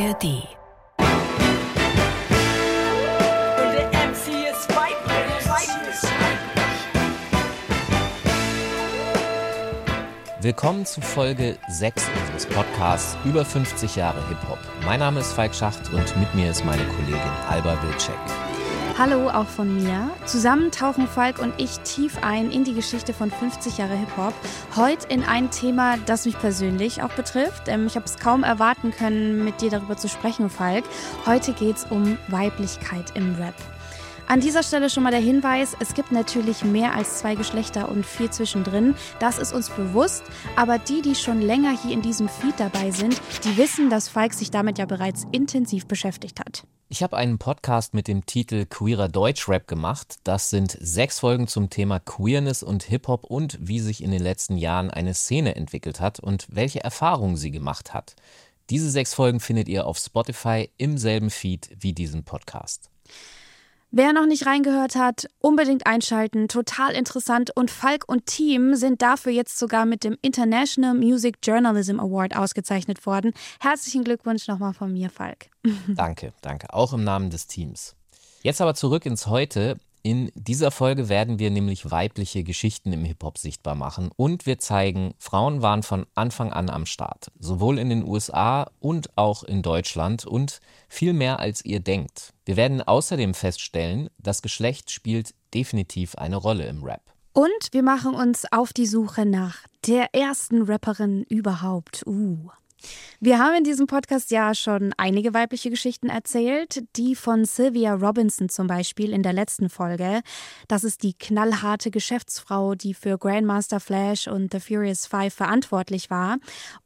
ARD. Willkommen zu Folge 6 unseres Podcasts Über 50 Jahre Hip-Hop. Mein Name ist Falk Schacht und mit mir ist meine Kollegin Alba Wilczek. Hallo auch von mir. Zusammen tauchen Falk und ich tief ein in die Geschichte von 50 Jahre Hip-Hop. Heute in ein Thema, das mich persönlich auch betrifft. Ähm, ich habe es kaum erwarten können, mit dir darüber zu sprechen, Falk. Heute geht es um Weiblichkeit im Rap. An dieser Stelle schon mal der Hinweis, es gibt natürlich mehr als zwei Geschlechter und viel zwischendrin. Das ist uns bewusst, aber die, die schon länger hier in diesem Feed dabei sind, die wissen, dass Falk sich damit ja bereits intensiv beschäftigt hat. Ich habe einen Podcast mit dem Titel Queerer Deutschrap gemacht. Das sind sechs Folgen zum Thema Queerness und Hip-Hop und wie sich in den letzten Jahren eine Szene entwickelt hat und welche Erfahrungen sie gemacht hat. Diese sechs Folgen findet ihr auf Spotify im selben Feed wie diesen Podcast. Wer noch nicht reingehört hat, unbedingt einschalten. Total interessant. Und Falk und Team sind dafür jetzt sogar mit dem International Music Journalism Award ausgezeichnet worden. Herzlichen Glückwunsch nochmal von mir, Falk. Danke, danke. Auch im Namen des Teams. Jetzt aber zurück ins Heute. In dieser Folge werden wir nämlich weibliche Geschichten im Hip-Hop sichtbar machen und wir zeigen, Frauen waren von Anfang an am Start, sowohl in den USA und auch in Deutschland und viel mehr als ihr denkt. Wir werden außerdem feststellen, das Geschlecht spielt definitiv eine Rolle im Rap. Und wir machen uns auf die Suche nach der ersten Rapperin überhaupt. Uh. Wir haben in diesem Podcast ja schon einige weibliche Geschichten erzählt. Die von Sylvia Robinson zum Beispiel in der letzten Folge. Das ist die knallharte Geschäftsfrau, die für Grandmaster Flash und The Furious Five verantwortlich war.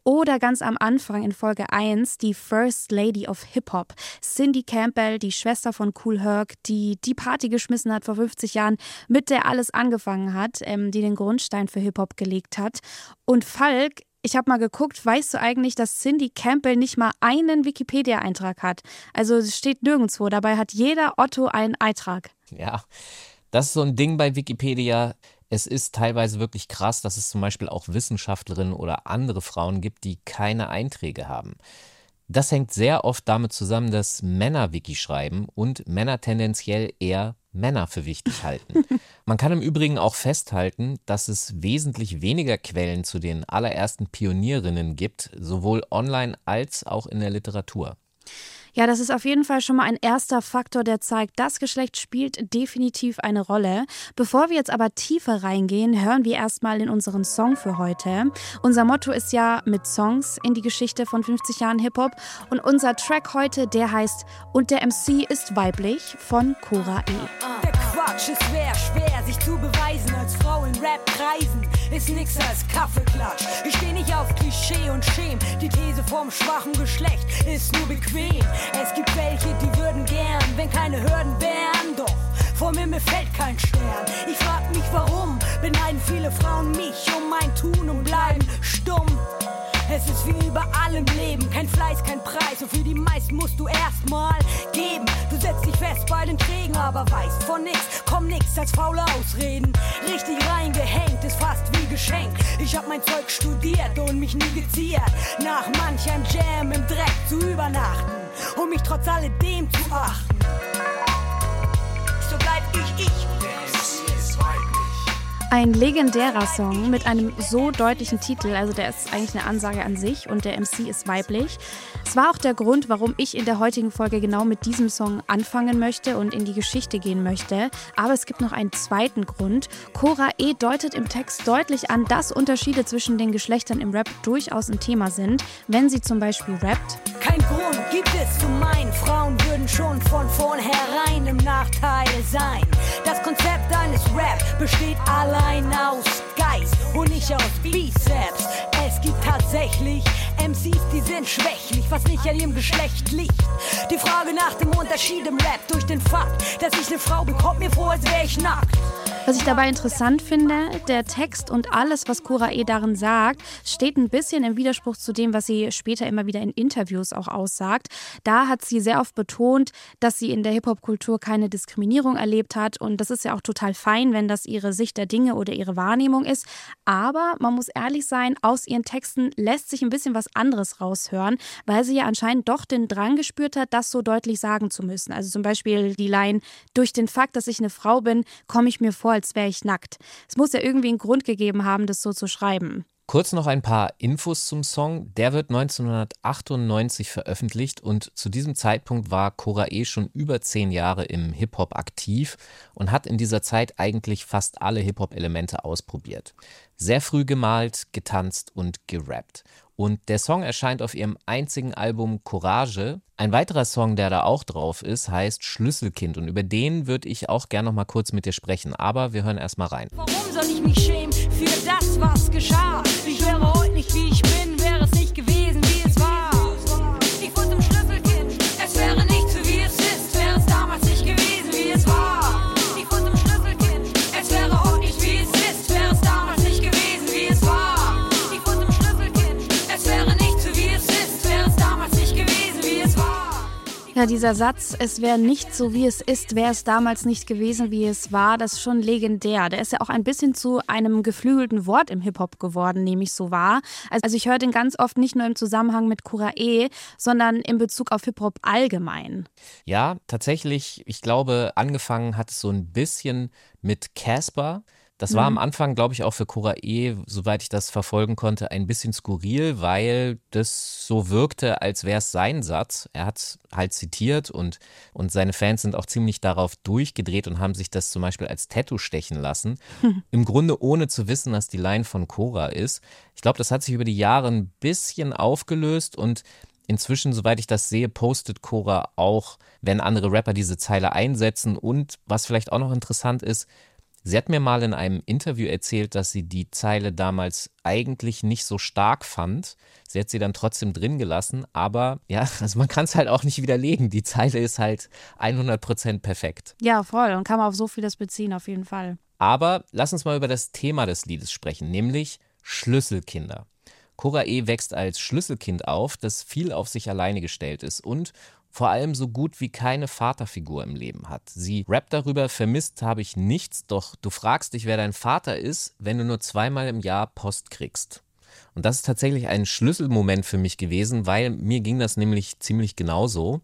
Oder ganz am Anfang in Folge 1 die First Lady of Hip-Hop, Cindy Campbell, die Schwester von Cool Herc, die die Party geschmissen hat vor 50 Jahren, mit der alles angefangen hat, ähm, die den Grundstein für Hip-Hop gelegt hat. Und Falk ich habe mal geguckt, weißt du eigentlich, dass Cindy Campbell nicht mal einen Wikipedia-Eintrag hat? Also es steht nirgendwo. Dabei hat jeder Otto einen Eintrag. Ja, das ist so ein Ding bei Wikipedia. Es ist teilweise wirklich krass, dass es zum Beispiel auch Wissenschaftlerinnen oder andere Frauen gibt, die keine Einträge haben. Das hängt sehr oft damit zusammen, dass Männer Wiki schreiben und Männer tendenziell eher Männer für wichtig halten. Man kann im Übrigen auch festhalten, dass es wesentlich weniger Quellen zu den allerersten Pionierinnen gibt, sowohl online als auch in der Literatur. Ja, das ist auf jeden Fall schon mal ein erster Faktor, der zeigt, das Geschlecht spielt definitiv eine Rolle. Bevor wir jetzt aber tiefer reingehen, hören wir erstmal in unseren Song für heute. Unser Motto ist ja mit Songs in die Geschichte von 50 Jahren Hip-Hop und unser Track heute, der heißt Und der MC ist weiblich von Cora E. Der Quatsch ist schwer, schwer, sich zu beweisen als Frau in Rap-Kreisen. Ist nix als Kaffeeklatsch. Ich steh nicht auf Klischee und Schem. Die These vom schwachen Geschlecht ist nur bequem. Es gibt welche, die würden gern, wenn keine Hürden wären. Doch vor mir, mir fällt kein Stern. Ich frag mich warum, beneiden viele Frauen mich um mein Tun und bleiben stumm. Es ist wie überall im Leben, kein Fleiß, kein Preis. Und für die meisten musst du erstmal geben. Du setzt dich fest bei den Trägen, aber weißt von nix, komm nix als faule Ausreden. Richtig reingehängt ist fast wie geschenkt. Ich hab mein Zeug studiert und mich nie geziert. Nach manchem Jam im Dreck zu übernachten, um mich trotz alledem zu achten. So bleib ich ich. Ein legendärer Song mit einem so deutlichen Titel, also der ist eigentlich eine Ansage an sich und der MC ist weiblich. Es war auch der Grund, warum ich in der heutigen Folge genau mit diesem Song anfangen möchte und in die Geschichte gehen möchte. Aber es gibt noch einen zweiten Grund. Cora E. deutet im Text deutlich an, dass Unterschiede zwischen den Geschlechtern im Rap durchaus ein Thema sind, wenn sie zum Beispiel rappt. Kein Grund gibt es zu meinen, Frauen würden schon von vornherein im Nachteil sein. Das Konzept eines Rap besteht allein aus Geist und nicht aus Bizeps. Es gibt tatsächlich MCs, die sind schwächlich, was nicht an ihrem Geschlecht liegt. Die Frage nach dem Unterschied im Rap durch den Fakt, dass ich eine Frau bin, kommt mir vor, als wäre ich nackt. Was ich dabei interessant finde, der Text und alles, was Cora E. darin sagt, steht ein bisschen im Widerspruch zu dem, was sie später immer wieder in Interviews auch aussagt. Da hat sie sehr oft betont, dass sie in der Hip-Hop-Kultur keine Diskriminierung erlebt hat. Und das ist ja auch total fein, wenn das ihre Sicht der Dinge oder ihre Wahrnehmung ist. Aber man muss ehrlich sein, aus ihren Texten lässt sich ein bisschen was anderes raushören, weil sie ja anscheinend doch den Drang gespürt hat, das so deutlich sagen zu müssen. Also zum Beispiel die Line, durch den Fakt, dass ich eine Frau bin, komme ich mir vor, als wäre ich nackt. Es muss ja irgendwie einen Grund gegeben haben, das so zu schreiben. Kurz noch ein paar Infos zum Song. Der wird 1998 veröffentlicht und zu diesem Zeitpunkt war Cora E. schon über zehn Jahre im Hip-Hop aktiv und hat in dieser Zeit eigentlich fast alle Hip-Hop-Elemente ausprobiert. Sehr früh gemalt, getanzt und gerappt. Und der Song erscheint auf ihrem einzigen Album Courage. Ein weiterer Song, der da auch drauf ist, heißt Schlüsselkind. Und über den würde ich auch gerne noch mal kurz mit dir sprechen. Aber wir hören erst mal rein. Warum soll ich mich schämen für was geschah? Ich wäre heute nicht wie ich bin, Ja, dieser Satz, es wäre nicht so, wie es ist, wäre es damals nicht gewesen, wie es war, das ist schon legendär. Der ist ja auch ein bisschen zu einem geflügelten Wort im Hip-Hop geworden, nehme ich so wahr. Also ich höre den ganz oft nicht nur im Zusammenhang mit Cura E, sondern in Bezug auf Hip-Hop allgemein. Ja, tatsächlich, ich glaube, angefangen hat es so ein bisschen mit Casper. Das war am Anfang, glaube ich, auch für Cora E., soweit ich das verfolgen konnte, ein bisschen skurril, weil das so wirkte, als wäre es sein Satz. Er hat halt zitiert und, und seine Fans sind auch ziemlich darauf durchgedreht und haben sich das zum Beispiel als Tattoo stechen lassen. Im Grunde ohne zu wissen, dass die Line von Cora ist. Ich glaube, das hat sich über die Jahre ein bisschen aufgelöst und Inzwischen, soweit ich das sehe, postet Cora auch, wenn andere Rapper diese Zeile einsetzen. Und was vielleicht auch noch interessant ist, sie hat mir mal in einem Interview erzählt, dass sie die Zeile damals eigentlich nicht so stark fand. Sie hat sie dann trotzdem drin gelassen, aber ja, also man kann es halt auch nicht widerlegen. Die Zeile ist halt 100% perfekt. Ja, voll. Und kann man auf so vieles beziehen, auf jeden Fall. Aber lass uns mal über das Thema des Liedes sprechen, nämlich Schlüsselkinder. Cora E. wächst als Schlüsselkind auf, das viel auf sich alleine gestellt ist und vor allem so gut wie keine Vaterfigur im Leben hat. Sie rappt darüber, vermisst habe ich nichts, doch du fragst dich, wer dein Vater ist, wenn du nur zweimal im Jahr Post kriegst. Und das ist tatsächlich ein Schlüsselmoment für mich gewesen, weil mir ging das nämlich ziemlich genauso.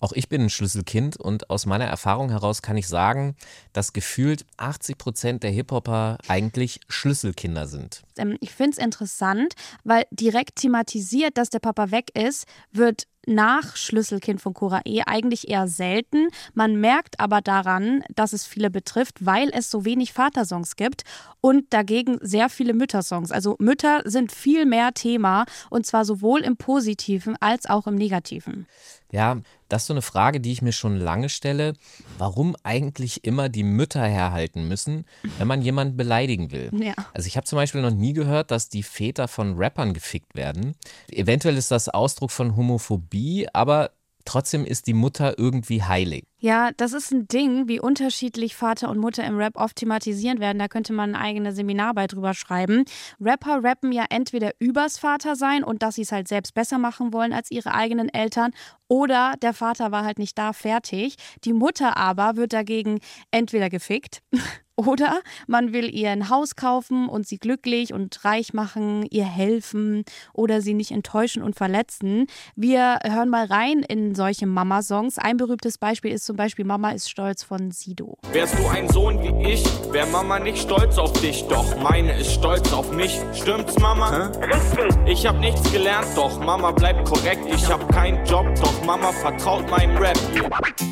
Auch ich bin ein Schlüsselkind und aus meiner Erfahrung heraus kann ich sagen, dass gefühlt 80 Prozent der Hip-Hopper eigentlich Schlüsselkinder sind. Ähm, ich finde es interessant, weil direkt thematisiert, dass der Papa weg ist, wird nach Schlüsselkind von Cora E eigentlich eher selten. Man merkt aber daran, dass es viele betrifft, weil es so wenig Vatersongs gibt und dagegen sehr viele Müttersongs. Also Mütter sind viel mehr Thema und zwar sowohl im Positiven als auch im Negativen. Ja, das ist so eine Frage, die ich mir schon lange stelle. Warum eigentlich immer die Mütter herhalten müssen, wenn man jemanden beleidigen will? Ja. Also ich habe zum Beispiel noch nie gehört, dass die Väter von Rappern gefickt werden. Eventuell ist das Ausdruck von Homophobie, aber trotzdem ist die Mutter irgendwie heilig. Ja, das ist ein Ding, wie unterschiedlich Vater und Mutter im Rap oft thematisiert werden. Da könnte man eine eigene Seminararbeit drüber schreiben. Rapper rappen ja entweder übers Vater sein und dass sie es halt selbst besser machen wollen als ihre eigenen Eltern oder der Vater war halt nicht da, fertig. Die Mutter aber wird dagegen entweder gefickt oder man will ihr ein Haus kaufen und sie glücklich und reich machen, ihr helfen oder sie nicht enttäuschen und verletzen. Wir hören mal rein in solche Mama-Songs. Ein berühmtes Beispiel ist zum Beispiel Mama ist stolz von Sido. Wärst du ein Sohn wie ich, wär Mama nicht stolz auf dich, doch meine ist stolz auf mich. Stimmt's, Mama? Ich hab nichts gelernt, doch Mama bleibt korrekt. Ich hab keinen Job, doch Mama vertraut meinem Rap.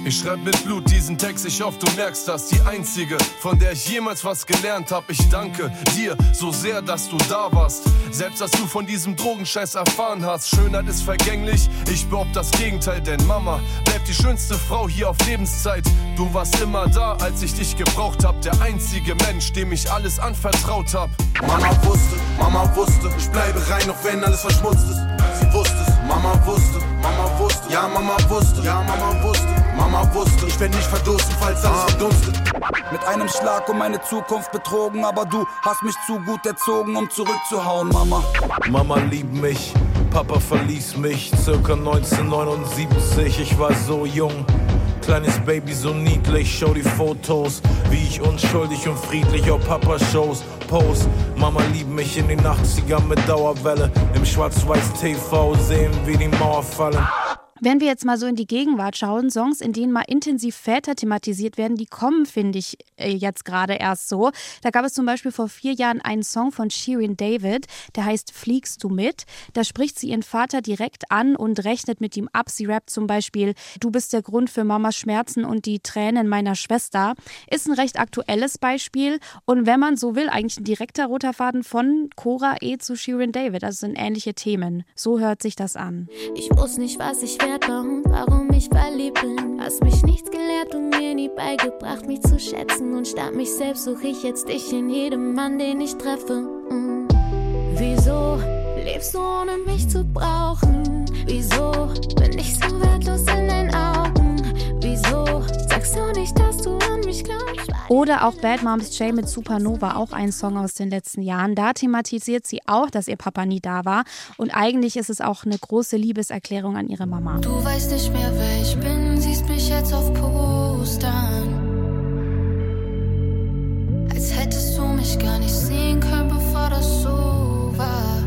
Ich schreib mit Blut diesen Text, ich hoffe, du merkst das. Die einzige, von der ich jemals was gelernt hab. Ich danke dir so sehr, dass du da warst. Selbst dass du von diesem Drogenscheiß erfahren hast. Schönheit ist vergänglich, ich behaupte das Gegenteil, denn Mama bleibt die schönste Frau hier auf Lebenszeit. Du warst immer da, als ich dich gebraucht hab. Der einzige Mensch, dem ich alles anvertraut hab. Mama wusste, Mama wusste, ich bleibe rein, auch wenn alles verschmutzt ist. Sie wusste es, Mama wusste, Mama wusste, ja Mama wusste, ja Mama wusste, Mama wusste, ich werde nicht verdursten, falls alles verdunstet. Mit einem Schlag um meine Zukunft betrogen, aber du hast mich zu gut erzogen, um zurückzuhauen, Mama. Mama liebt mich, Papa verließ mich, circa 1979, ich war so jung. Kleines Baby so niedlich, schau die Fotos, wie ich unschuldig und friedlich auf Papa-Shows post. Mama liebt mich in den 80ern mit Dauerwelle, im Schwarz-Weiß TV sehen wir die Mauer fallen. Wenn wir jetzt mal so in die Gegenwart schauen, Songs, in denen mal intensiv Väter thematisiert werden, die kommen, finde ich, äh, jetzt gerade erst so. Da gab es zum Beispiel vor vier Jahren einen Song von Shirin David, der heißt Fliegst du mit? Da spricht sie ihren Vater direkt an und rechnet mit ihm ab. Sie rappt zum Beispiel, du bist der Grund für Mamas Schmerzen und die Tränen meiner Schwester. Ist ein recht aktuelles Beispiel und wenn man so will, eigentlich ein direkter roter Faden von Cora E zu Shirin David. Also sind ähnliche Themen. So hört sich das an. Ich muss nicht, was ich wert war und warum ich verliebt bin. Hast mich nichts gelehrt und mir nie beigebracht, mich zu schätzen. Und statt mich selbst suche ich jetzt dich in jedem Mann, den ich treffe. Mm. Wieso lebst du ohne mich zu brauchen? Wieso bin ich so wertlos in deinen Augen? Sagst du nicht, dass du an mich glaubst? Oder auch Bad Moms J mit Supernova, auch ein Song aus den letzten Jahren. Da thematisiert sie auch, dass ihr Papa nie da war. Und eigentlich ist es auch eine große Liebeserklärung an ihre Mama. Du weißt nicht mehr, wer ich bin, siehst mich jetzt auf Postern. Als hättest du mich gar nicht sehen können, bevor das so war.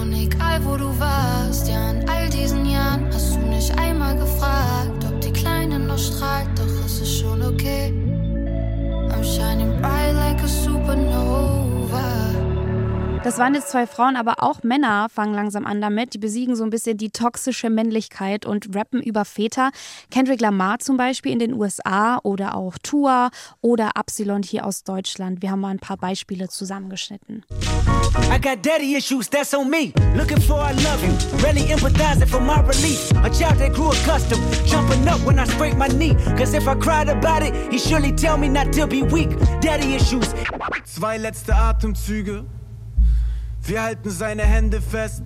Und egal wo du warst, ja, in all diesen Jahren hast du nicht einmal gefragt, ob die Kleine noch strahlt, doch es ist schon okay. I'm shining bright like a supernova. Das waren jetzt zwei Frauen, aber auch Männer fangen langsam an damit. Die besiegen so ein bisschen die toxische Männlichkeit und rappen über Väter. Kendrick Lamar zum Beispiel in den USA oder auch Tua oder Absilon hier aus Deutschland. Wir haben mal ein paar Beispiele zusammengeschnitten. I got daddy issues, that's on me. Looking for I love you, really empathizing for my relief. A child that grew accustomed, jumping up when I scrape my knee. Cause if I cried about it, he surely tell me not to be weak. Daddy issues. Zwei letzte Atemzüge. Wir halten seine Hände fest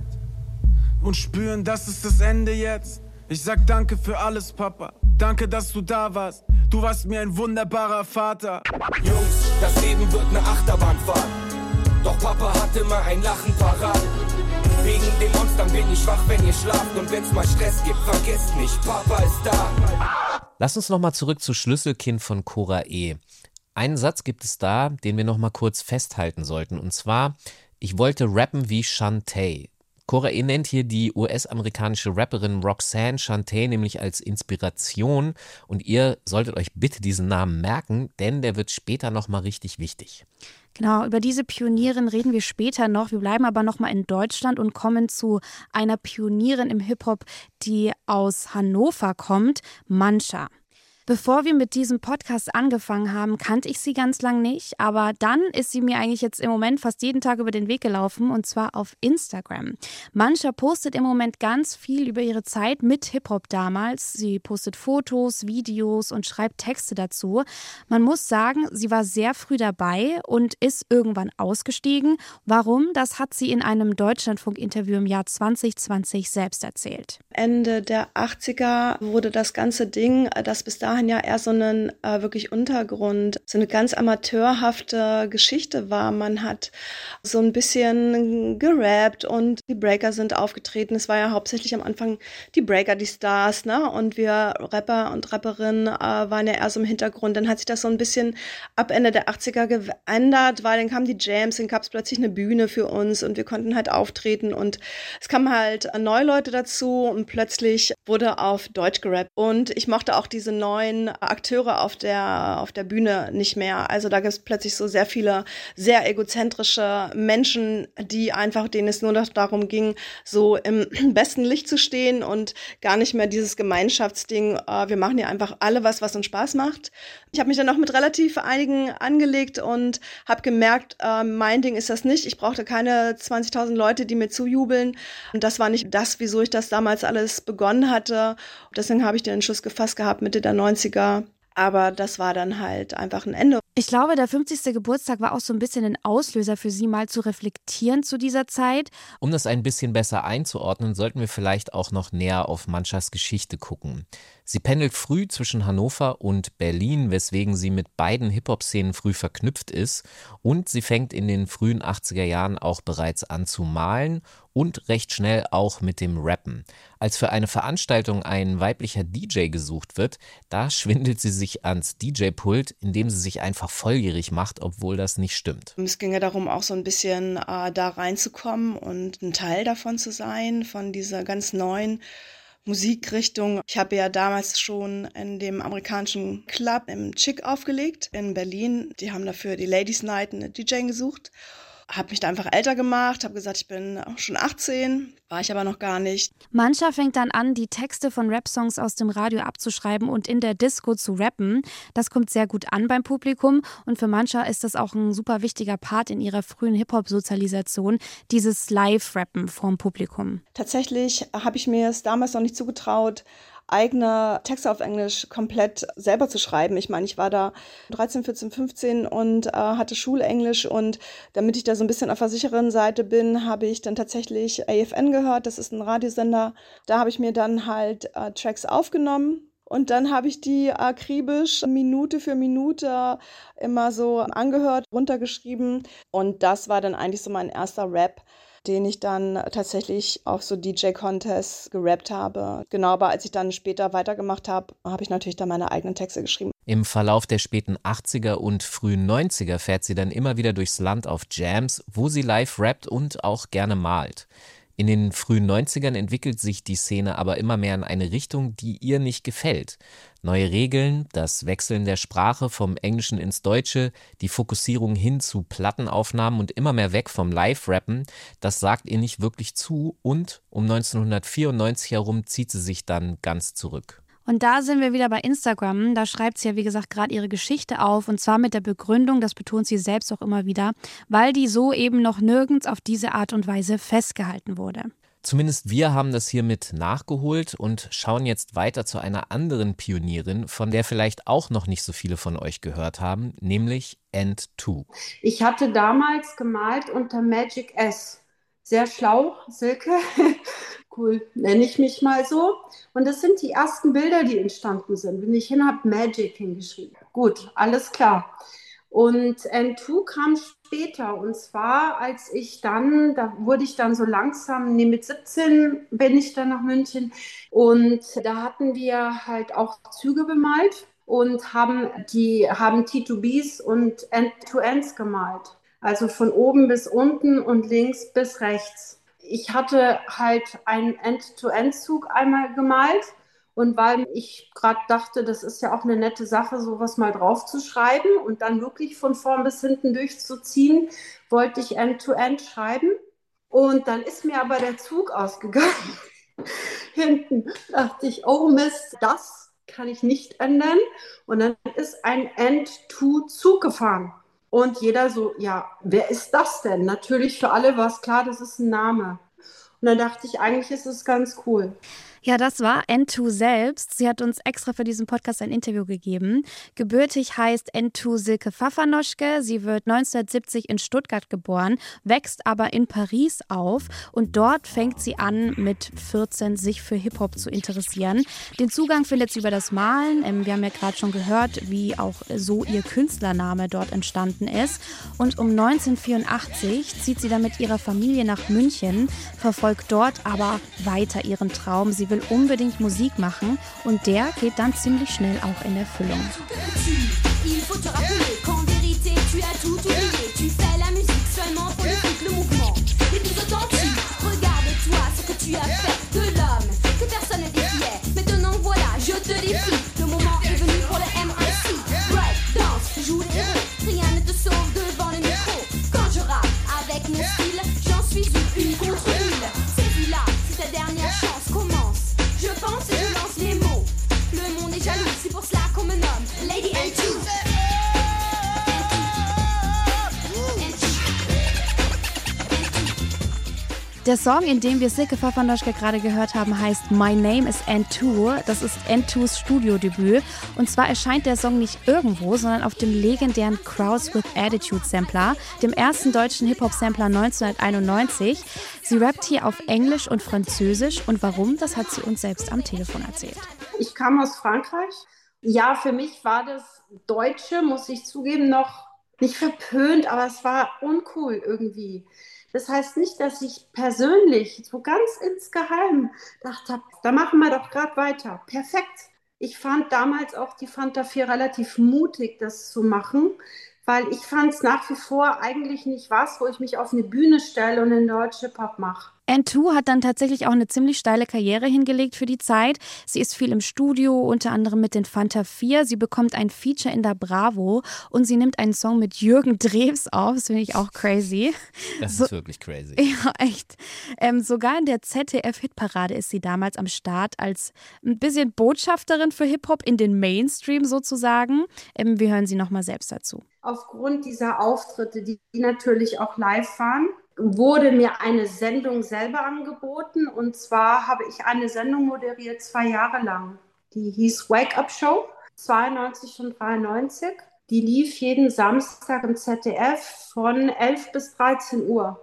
und spüren, das ist das Ende jetzt. Ich sag danke für alles, Papa. Danke, dass du da warst. Du warst mir ein wunderbarer Vater. Jungs, das Leben wird eine Achterbahnfahrt. Doch Papa hat immer ein Lachen parat. Wegen den Monstern bin ich wach, wenn ihr schlaft. Und wenn's mal Stress gibt, vergesst nicht, Papa ist da. Lass uns nochmal zurück zu Schlüsselkind von Cora E. Einen Satz gibt es da, den wir nochmal kurz festhalten sollten. Und zwar, ich wollte rappen wie Shantae. Cora E nennt hier die US-amerikanische Rapperin Roxanne Shantae nämlich als Inspiration und ihr solltet euch bitte diesen Namen merken, denn der wird später nochmal richtig wichtig. Genau, über diese Pionierin reden wir später noch. Wir bleiben aber nochmal in Deutschland und kommen zu einer Pionierin im Hip-Hop, die aus Hannover kommt, Mancha. Bevor wir mit diesem Podcast angefangen haben, kannte ich sie ganz lang nicht, aber dann ist sie mir eigentlich jetzt im Moment fast jeden Tag über den Weg gelaufen und zwar auf Instagram. Mancha postet im Moment ganz viel über ihre Zeit mit Hip-Hop damals. Sie postet Fotos, Videos und schreibt Texte dazu. Man muss sagen, sie war sehr früh dabei und ist irgendwann ausgestiegen. Warum? Das hat sie in einem Deutschlandfunk-Interview im Jahr 2020 selbst erzählt. Ende der 80er wurde das ganze Ding, das bis dahin ja eher so ein äh, wirklich Untergrund, so eine ganz amateurhafte Geschichte war. Man hat so ein bisschen gerappt und die Breaker sind aufgetreten. Es war ja hauptsächlich am Anfang die Breaker, die Stars, ne? Und wir Rapper und Rapperinnen äh, waren ja eher so im Hintergrund. Dann hat sich das so ein bisschen ab Ende der 80er geändert, weil dann kamen die Jams, dann gab es plötzlich eine Bühne für uns und wir konnten halt auftreten und es kamen halt neue Leute dazu und plötzlich wurde auf Deutsch gerappt. Und ich mochte auch diese neuen Akteure auf der, auf der Bühne nicht mehr. Also da gibt es plötzlich so sehr viele sehr egozentrische Menschen, die einfach, denen es nur noch darum ging, so im besten Licht zu stehen und gar nicht mehr dieses Gemeinschaftsding, äh, wir machen ja einfach alle was, was uns Spaß macht. Ich habe mich dann noch mit relativ einigen angelegt und habe gemerkt, äh, mein Ding ist das nicht. Ich brauchte keine 20.000 Leute, die mir zujubeln. Und das war nicht das, wieso ich das damals alles begonnen hatte. Deswegen habe ich den Entschluss gefasst gehabt, Mitte der 90er Aber das war dann halt einfach ein Ende. Ich glaube, der 50. Geburtstag war auch so ein bisschen ein Auslöser für Sie, mal zu reflektieren zu dieser Zeit. Um das ein bisschen besser einzuordnen, sollten wir vielleicht auch noch näher auf Manchas Geschichte gucken. Sie pendelt früh zwischen Hannover und Berlin, weswegen sie mit beiden Hip-Hop-Szenen früh verknüpft ist. Und sie fängt in den frühen 80er Jahren auch bereits an zu malen und recht schnell auch mit dem Rappen. Als für eine Veranstaltung ein weiblicher DJ gesucht wird, da schwindelt sie sich ans DJ-Pult, indem sie sich einfach volljährig macht, obwohl das nicht stimmt. Es ging ja darum, auch so ein bisschen äh, da reinzukommen und ein Teil davon zu sein, von dieser ganz neuen Musikrichtung. Ich habe ja damals schon in dem amerikanischen Club im Chick aufgelegt in Berlin. Die haben dafür die Ladies Night eine DJ gesucht habe mich da einfach älter gemacht, habe gesagt, ich bin schon 18, war ich aber noch gar nicht. Mancher fängt dann an, die Texte von Rap-Songs aus dem Radio abzuschreiben und in der Disco zu rappen. Das kommt sehr gut an beim Publikum und für mancher ist das auch ein super wichtiger Part in ihrer frühen Hip-Hop-Sozialisation, dieses Live-Rappen vom Publikum. Tatsächlich habe ich mir es damals noch nicht zugetraut, eigene Texte auf Englisch komplett selber zu schreiben. Ich meine, ich war da 13, 14, 15 und äh, hatte Schulenglisch und damit ich da so ein bisschen auf der sicheren Seite bin, habe ich dann tatsächlich AFN gehört. Das ist ein Radiosender. Da habe ich mir dann halt äh, Tracks aufgenommen und dann habe ich die akribisch Minute für Minute immer so angehört, runtergeschrieben. Und das war dann eigentlich so mein erster Rap den ich dann tatsächlich auf so DJ-Contests gerappt habe. Genau, aber als ich dann später weitergemacht habe, habe ich natürlich dann meine eigenen Texte geschrieben. Im Verlauf der späten 80er und frühen 90er fährt sie dann immer wieder durchs Land auf Jams, wo sie live rappt und auch gerne malt. In den frühen 90ern entwickelt sich die Szene aber immer mehr in eine Richtung, die ihr nicht gefällt. Neue Regeln, das Wechseln der Sprache vom Englischen ins Deutsche, die Fokussierung hin zu Plattenaufnahmen und immer mehr weg vom Live-Rappen, das sagt ihr nicht wirklich zu und um 1994 herum zieht sie sich dann ganz zurück. Und da sind wir wieder bei Instagram. Da schreibt sie ja, wie gesagt, gerade ihre Geschichte auf. Und zwar mit der Begründung, das betont sie selbst auch immer wieder, weil die so eben noch nirgends auf diese Art und Weise festgehalten wurde. Zumindest wir haben das hiermit nachgeholt und schauen jetzt weiter zu einer anderen Pionierin, von der vielleicht auch noch nicht so viele von euch gehört haben, nämlich End2. Ich hatte damals gemalt unter Magic S. Sehr schlau, Silke. cool, nenne ich mich mal so. Und das sind die ersten Bilder, die entstanden sind. Wenn ich hin habe, Magic hingeschrieben. Gut, alles klar. Und N2 kam später. Und zwar, als ich dann, da wurde ich dann so langsam, nee, mit 17 bin ich dann nach München. Und da hatten wir halt auch Züge bemalt und haben die, haben T2Bs und End-to-Ends gemalt. Also von oben bis unten und links bis rechts ich hatte halt einen End-to-End-Zug einmal gemalt. Und weil ich gerade dachte, das ist ja auch eine nette Sache, sowas mal draufzuschreiben und dann wirklich von vorn bis hinten durchzuziehen, wollte ich End-to-End -End schreiben. Und dann ist mir aber der Zug ausgegangen. hinten dachte ich, oh Mist, das kann ich nicht ändern. Und dann ist ein End-to-Zug gefahren. Und jeder so, ja, wer ist das denn? Natürlich für alle war es klar, das ist ein Name. Und dann dachte ich, eigentlich ist es ganz cool. Ja, das war N2 selbst. Sie hat uns extra für diesen Podcast ein Interview gegeben. Gebürtig heißt N2 Silke Pfaffernoschke. Sie wird 1970 in Stuttgart geboren, wächst aber in Paris auf und dort fängt sie an, mit 14 sich für Hip-Hop zu interessieren. Den Zugang findet sie über das Malen. Ähm, wir haben ja gerade schon gehört, wie auch so ihr Künstlername dort entstanden ist. Und um 1984 zieht sie dann mit ihrer Familie nach München, verfolgt dort aber weiter ihren Traum. Sie will unbedingt Musik machen und der geht dann ziemlich schnell auch in Erfüllung. Il Der Song, in dem wir Silke Fafandoschka gerade gehört haben, heißt My Name is N2. Das ist N2s Studiodebüt. Und zwar erscheint der Song nicht irgendwo, sondern auf dem legendären Crowds with Attitude Sampler, dem ersten deutschen Hip-Hop-Sampler 1991. Sie rappt hier auf Englisch und Französisch. Und warum, das hat sie uns selbst am Telefon erzählt. Ich kam aus Frankreich. Ja, für mich war das Deutsche, muss ich zugeben, noch nicht verpönt, aber es war uncool irgendwie. Das heißt nicht, dass ich persönlich so ganz insgeheim dachte, da machen wir doch gerade weiter. Perfekt. Ich fand damals auch die Fanta 4 relativ mutig, das zu machen, weil ich fand es nach wie vor eigentlich nicht was, wo ich mich auf eine Bühne stelle und einen deutschen Hip-Hop mache. N2 hat dann tatsächlich auch eine ziemlich steile Karriere hingelegt für die Zeit. Sie ist viel im Studio, unter anderem mit den Fanta 4. Sie bekommt ein Feature in der Bravo und sie nimmt einen Song mit Jürgen Drews auf. Das finde ich auch crazy. Das so, ist wirklich crazy. Ja, echt. Ähm, sogar in der ZDF-Hitparade ist sie damals am Start als ein bisschen Botschafterin für Hip-Hop in den Mainstream sozusagen. Ähm, wir hören sie nochmal selbst dazu. Aufgrund dieser Auftritte, die natürlich auch live waren, wurde mir eine Sendung selber angeboten. Und zwar habe ich eine Sendung moderiert zwei Jahre lang. Die hieß Wake Up Show, 92 und 93. Die lief jeden Samstag im ZDF von 11 bis 13 Uhr.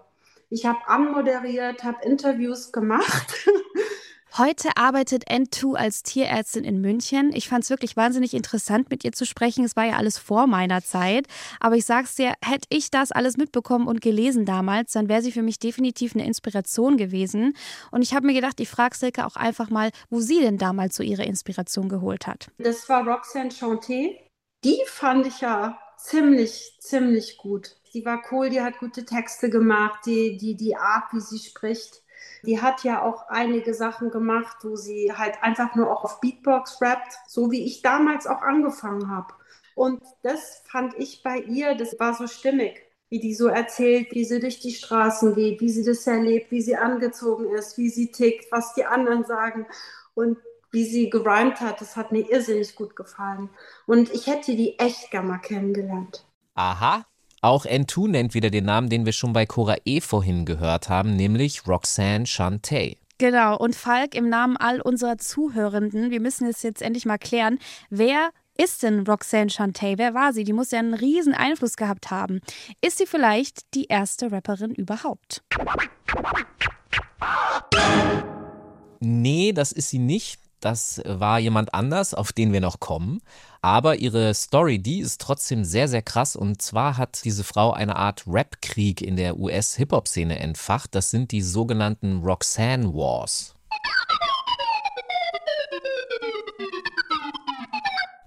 Ich habe anmoderiert, habe Interviews gemacht Heute arbeitet N2 als Tierärztin in München. Ich fand es wirklich wahnsinnig interessant, mit ihr zu sprechen. Es war ja alles vor meiner Zeit. Aber ich sag's dir, hätte ich das alles mitbekommen und gelesen damals, dann wäre sie für mich definitiv eine Inspiration gewesen. Und ich habe mir gedacht, ich frage Silke auch einfach mal, wo sie denn damals so ihre Inspiration geholt hat. Das war Roxanne Chanté. Die fand ich ja ziemlich, ziemlich gut. Die war cool, die hat gute Texte gemacht, die, die, die Art, wie sie spricht die hat ja auch einige Sachen gemacht, wo sie halt einfach nur auch auf Beatbox rappt, so wie ich damals auch angefangen habe. Und das fand ich bei ihr, das war so stimmig, wie die so erzählt, wie sie durch die Straßen geht, wie sie das erlebt, wie sie angezogen ist, wie sie tickt, was die anderen sagen und wie sie gerimt hat. Das hat mir irrsinnig gut gefallen. Und ich hätte die echt gerne mal kennengelernt. Aha, auch N2 nennt wieder den Namen, den wir schon bei Cora E vorhin gehört haben, nämlich Roxanne Shantay. Genau, und Falk, im Namen all unserer Zuhörenden, wir müssen es jetzt endlich mal klären, wer ist denn Roxanne Shantay? Wer war sie? Die muss ja einen riesen Einfluss gehabt haben. Ist sie vielleicht die erste Rapperin überhaupt? Nee, das ist sie nicht. Das war jemand anders, auf den wir noch kommen. Aber ihre Story, die ist trotzdem sehr, sehr krass. Und zwar hat diese Frau eine Art Rap-Krieg in der US-Hip-Hop-Szene entfacht. Das sind die sogenannten Roxanne Wars.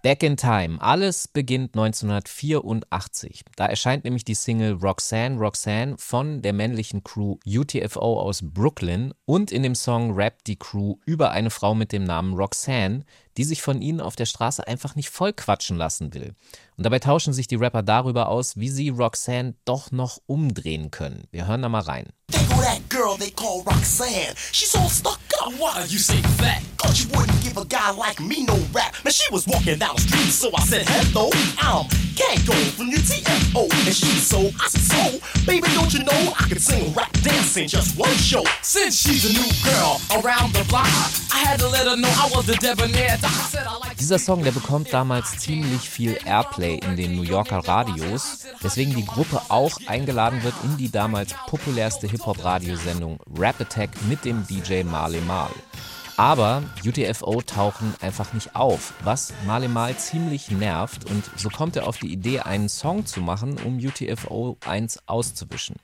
Back in Time. Alles beginnt 1984. Da erscheint nämlich die Single Roxanne Roxanne von der männlichen Crew UTFO aus Brooklyn und in dem Song rappt die Crew über eine Frau mit dem Namen Roxanne, die sich von ihnen auf der Straße einfach nicht vollquatschen lassen will. Und dabei tauschen sich die Rapper darüber aus, wie sie Roxanne doch noch umdrehen können. Wir hören da mal rein. That girl they call Roxanne. She's all stuck up. Why you say fat? Cause you wouldn't give a guy like me no rap. Man, she was walking down the street, so I said, hello, I'm Kango from UTFO. And she's so, I said, so, baby, don't you know I can sing rap dance in just one show? Since she's a new girl around the block, I had to let her know I was the debonair. Dieser Song, der bekommt damals ziemlich viel Airplay in den New Yorker Radios, weswegen die Gruppe auch eingeladen wird in die damals populärste Hip-Hop-Radiosendung Rap Attack mit dem DJ Marley Marl. Aber UTFO tauchen einfach nicht auf, was Marley Marl ziemlich nervt und so kommt er auf die Idee, einen Song zu machen, um UTFO 1 auszuwischen.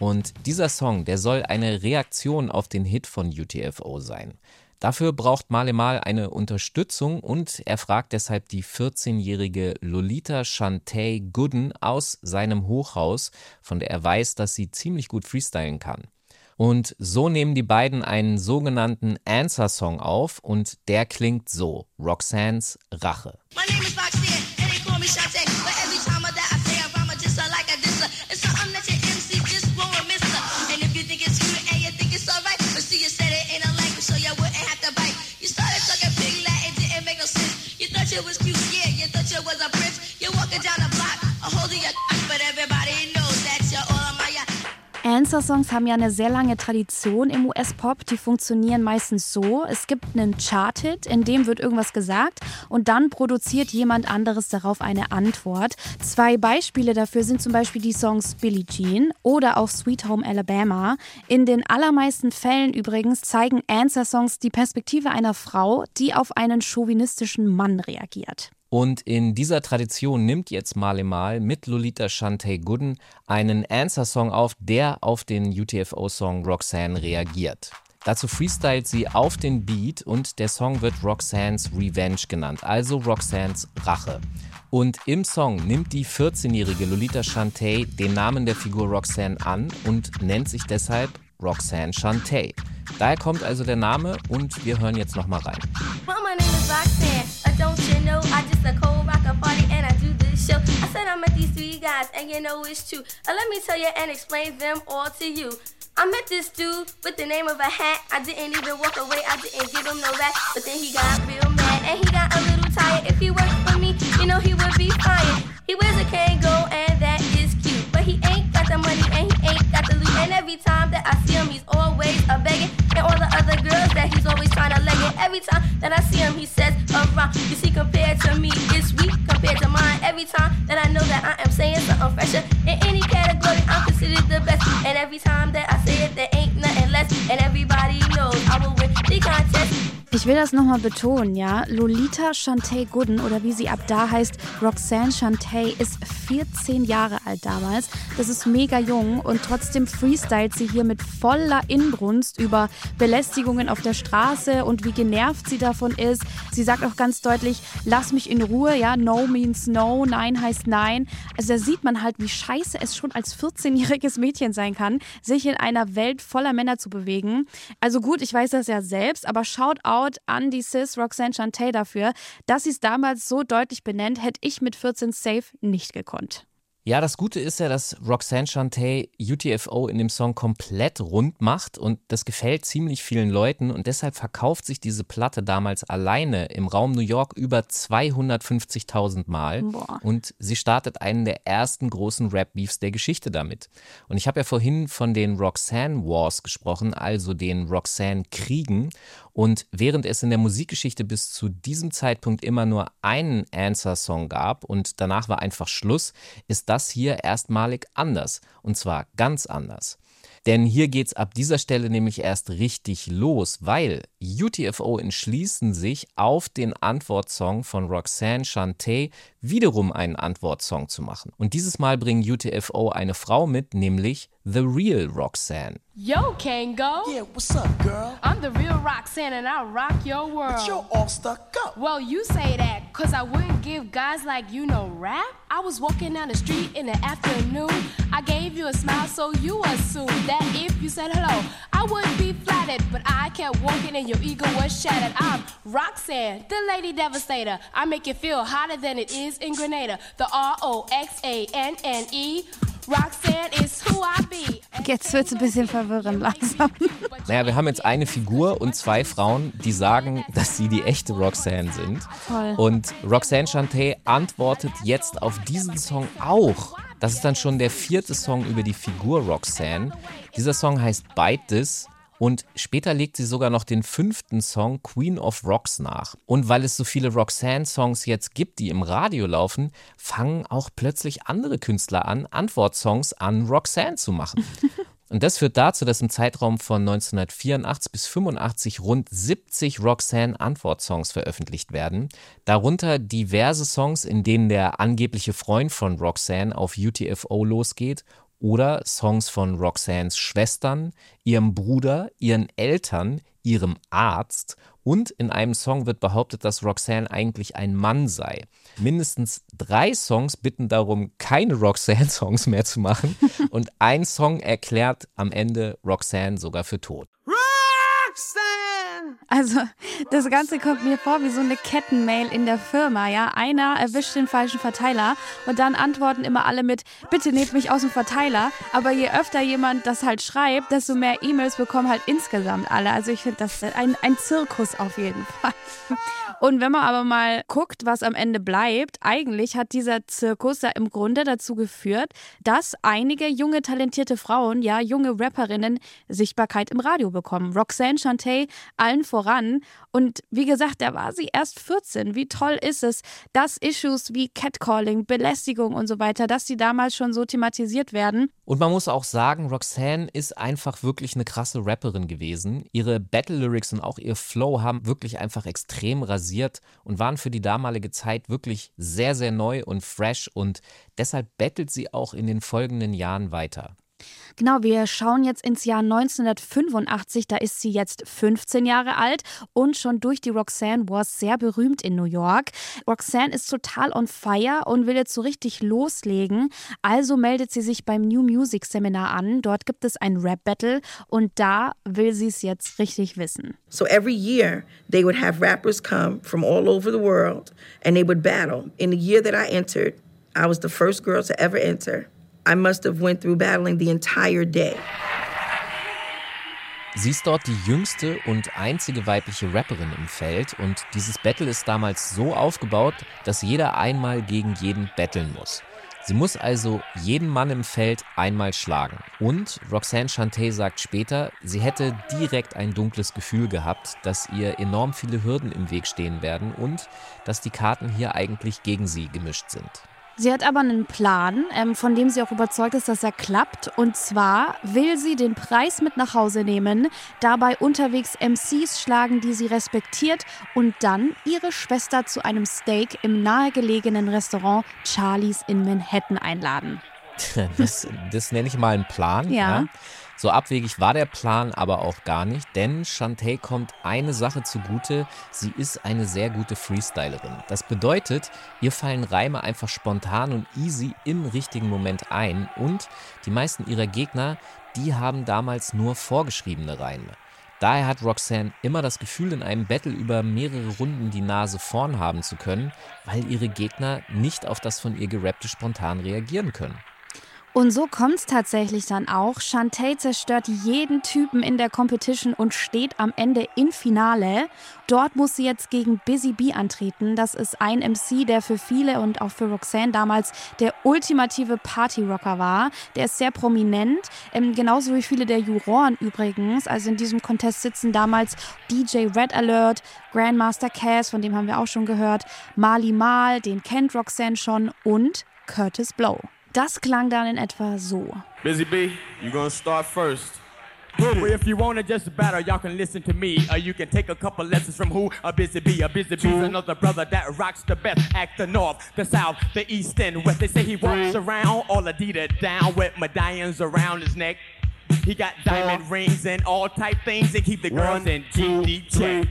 Und dieser Song, der soll eine Reaktion auf den Hit von UTFO sein. Dafür braucht Malemal eine Unterstützung und er fragt deshalb die 14-jährige Lolita Shantay Gooden aus seinem Hochhaus, von der er weiß, dass sie ziemlich gut freestylen kann. Und so nehmen die beiden einen sogenannten Answer-Song auf und der klingt so: Roxannes Rache. Cute it in a language Answer-Songs haben ja eine sehr lange Tradition im US-Pop. Die funktionieren meistens so: Es gibt einen Chart-Hit, in dem wird irgendwas gesagt und dann produziert jemand anderes darauf eine Antwort. Zwei Beispiele dafür sind zum Beispiel die Songs Billie Jean oder auch Sweet Home Alabama. In den allermeisten Fällen übrigens zeigen Answer-Songs die Perspektive einer Frau, die auf einen chauvinistischen Mann reagiert. Und in dieser Tradition nimmt jetzt Marley Mal mit Lolita Shantay Gooden einen Answer-Song auf, der auf den UTFO-Song Roxanne reagiert. Dazu freestylt sie auf den Beat und der Song wird Roxanne's Revenge genannt, also Roxanne's Rache. Und im Song nimmt die 14-jährige Lolita Shantay den Namen der Figur Roxanne an und nennt sich deshalb Roxanne Shantay. Daher kommt also der Name und wir hören jetzt nochmal rein. Well, my name is Roxanne. Know I just a cold rock a party and I do this show. I said I met these three guys and you know it's true. Uh, let me tell you and explain them all to you. I met this dude with the name of a hat. I didn't even walk away, I didn't give him no rap. But then he got real mad and he got a little tired. If he worked for me, you know he would be fired. He wears a Kango and that is cute. But he ain't got the money and he the loot. And every time that I see him, he's always a begging. And all the other girls that he's always trying to leg it. Every time that I see him, he says, around. You see, compared to me, it's weak compared to mine. Every time that I know that I am saying something fresher in any category, I'm considered the best. And every time that I say it, there ain't nothing less. And everybody knows I will win the contest. Ich will das nochmal betonen, ja. Lolita Shantay Gooden oder wie sie ab da heißt, Roxanne Shantay, ist 14 Jahre alt damals. Das ist mega jung und trotzdem freestylt sie hier mit voller Inbrunst über Belästigungen auf der Straße und wie genervt sie davon ist. Sie sagt auch ganz deutlich, lass mich in Ruhe, ja. No means no, nein heißt nein. Also da sieht man halt, wie scheiße es schon als 14-jähriges Mädchen sein kann, sich in einer Welt voller Männer zu bewegen. Also gut, ich weiß das ja selbst, aber schaut out an die Sis Roxanne Shantay dafür, dass sie es damals so deutlich benennt, hätte ich mit 14 safe nicht gekonnt. Ja, das Gute ist ja, dass Roxanne Shantay UTFO in dem Song komplett rund macht und das gefällt ziemlich vielen Leuten und deshalb verkauft sich diese Platte damals alleine im Raum New York über 250.000 Mal Boah. und sie startet einen der ersten großen Rap-Beefs der Geschichte damit. Und ich habe ja vorhin von den Roxanne Wars gesprochen, also den Roxanne Kriegen und während es in der Musikgeschichte bis zu diesem Zeitpunkt immer nur einen Answer-Song gab und danach war einfach Schluss, ist das hier erstmalig anders. Und zwar ganz anders. Denn hier geht's ab dieser Stelle nämlich erst richtig los, weil UTFO entschließen sich, auf den Antwortsong von Roxanne Shantay wiederum einen Antwortsong zu machen. Und dieses Mal bringen UTFO eine Frau mit, nämlich The Real Roxanne. Yo, Kango. Yeah, what's up, girl? I'm the real Roxanne and I'll rock your world. But you're all stuck up. Well, you say that, cause I wouldn't give guys like you no rap. I was walking down the street in the afternoon. I gave you a smile, so you assumed that if you said hello, I wouldn't be flattered. But I kept walking and your ego was shattered. I'm Roxanne, the lady devastator. I make you feel hotter than it is in Grenada. The R O X A N N E. Roxanne is who I be. Jetzt wird es ein bisschen verwirrend langsam. Naja, wir haben jetzt eine Figur und zwei Frauen, die sagen, dass sie die echte Roxanne sind. Toll. Und Roxanne Shantay antwortet jetzt auf diesen Song auch. Das ist dann schon der vierte Song über die Figur Roxanne. Dieser Song heißt Bite This. Und später legt sie sogar noch den fünften Song Queen of Rocks nach. Und weil es so viele Roxanne-Songs jetzt gibt, die im Radio laufen, fangen auch plötzlich andere Künstler an, Antwortsongs an Roxanne zu machen. Und das führt dazu, dass im Zeitraum von 1984 bis 85 rund 70 Roxanne-Antwortsongs veröffentlicht werden. Darunter diverse Songs, in denen der angebliche Freund von Roxanne auf UTFO losgeht oder Songs von Roxannes Schwestern, ihrem Bruder, ihren Eltern, ihrem Arzt und in einem Song wird behauptet, dass Roxanne eigentlich ein Mann sei. Mindestens drei Songs bitten darum, keine Roxanne-Songs mehr zu machen und ein Song erklärt am Ende Roxanne sogar für tot. Roxanne! Also, das Ganze kommt mir vor wie so eine Kettenmail in der Firma, ja. Einer erwischt den falschen Verteiler und dann antworten immer alle mit, bitte nehmt mich aus dem Verteiler. Aber je öfter jemand das halt schreibt, desto mehr E-Mails bekommen halt insgesamt alle. Also ich finde das ein, ein Zirkus auf jeden Fall. Und wenn man aber mal guckt, was am Ende bleibt, eigentlich hat dieser Zirkus ja im Grunde dazu geführt, dass einige junge, talentierte Frauen, ja, junge Rapperinnen Sichtbarkeit im Radio bekommen. Roxanne Shantay allen voran. Und wie gesagt, da war sie erst 14. Wie toll ist es, dass Issues wie Catcalling, Belästigung und so weiter, dass die damals schon so thematisiert werden. Und man muss auch sagen, Roxanne ist einfach wirklich eine krasse Rapperin gewesen. Ihre Battle Lyrics und auch ihr Flow haben wirklich einfach extrem rasiert und waren für die damalige Zeit wirklich sehr, sehr neu und fresh und deshalb battelt sie auch in den folgenden Jahren weiter. Genau, wir schauen jetzt ins Jahr 1985, da ist sie jetzt 15 Jahre alt und schon durch die Roxanne Wars sehr berühmt in New York. Roxanne ist total on fire und will jetzt so richtig loslegen, also meldet sie sich beim New Music Seminar an. Dort gibt es ein Rap Battle und da will sie es jetzt richtig wissen. So every year they would have rappers come from all over the world and they would battle. In the year that I entered, I was the first girl to ever enter. I must have went through battling the entire day. Sie ist dort die jüngste und einzige weibliche Rapperin im Feld und dieses Battle ist damals so aufgebaut, dass jeder einmal gegen jeden battlen muss. Sie muss also jeden Mann im Feld einmal schlagen. Und Roxanne Shantay sagt später, sie hätte direkt ein dunkles Gefühl gehabt, dass ihr enorm viele Hürden im Weg stehen werden und dass die Karten hier eigentlich gegen sie gemischt sind. Sie hat aber einen Plan, ähm, von dem sie auch überzeugt ist, dass er klappt. Und zwar will sie den Preis mit nach Hause nehmen, dabei unterwegs MCs schlagen, die sie respektiert und dann ihre Schwester zu einem Steak im nahegelegenen Restaurant Charlies in Manhattan einladen. Das, das nenne ich mal einen Plan. Ja. ja. So abwegig war der Plan aber auch gar nicht, denn Shantae kommt eine Sache zugute, sie ist eine sehr gute Freestylerin. Das bedeutet, ihr fallen Reime einfach spontan und easy im richtigen Moment ein und die meisten ihrer Gegner, die haben damals nur vorgeschriebene Reime. Daher hat Roxanne immer das Gefühl, in einem Battle über mehrere Runden die Nase vorn haben zu können, weil ihre Gegner nicht auf das von ihr gerappte spontan reagieren können. Und so kommt es tatsächlich dann auch. Shantae zerstört jeden Typen in der Competition und steht am Ende im Finale. Dort muss sie jetzt gegen Busy Bee antreten. Das ist ein MC, der für viele und auch für Roxanne damals der ultimative Partyrocker war. Der ist sehr prominent, ähm, genauso wie viele der Juroren übrigens. Also in diesem Contest sitzen damals DJ Red Alert, Grandmaster Cass, von dem haben wir auch schon gehört, Mali Mal, den kennt Roxanne schon und Curtis Blow. Das klang dann in etwa so. Busy B, you're gonna start first. Well, if you wanna just battle, y'all can listen to me. Or you can take a couple lessons from who? A busy bee. A busy bee's another brother that rocks the best. Act the north, the south, the east, and west. They say he walks around all Adidas down with medallions around his neck. He got diamond rings and all type things and keep the girls in GD check.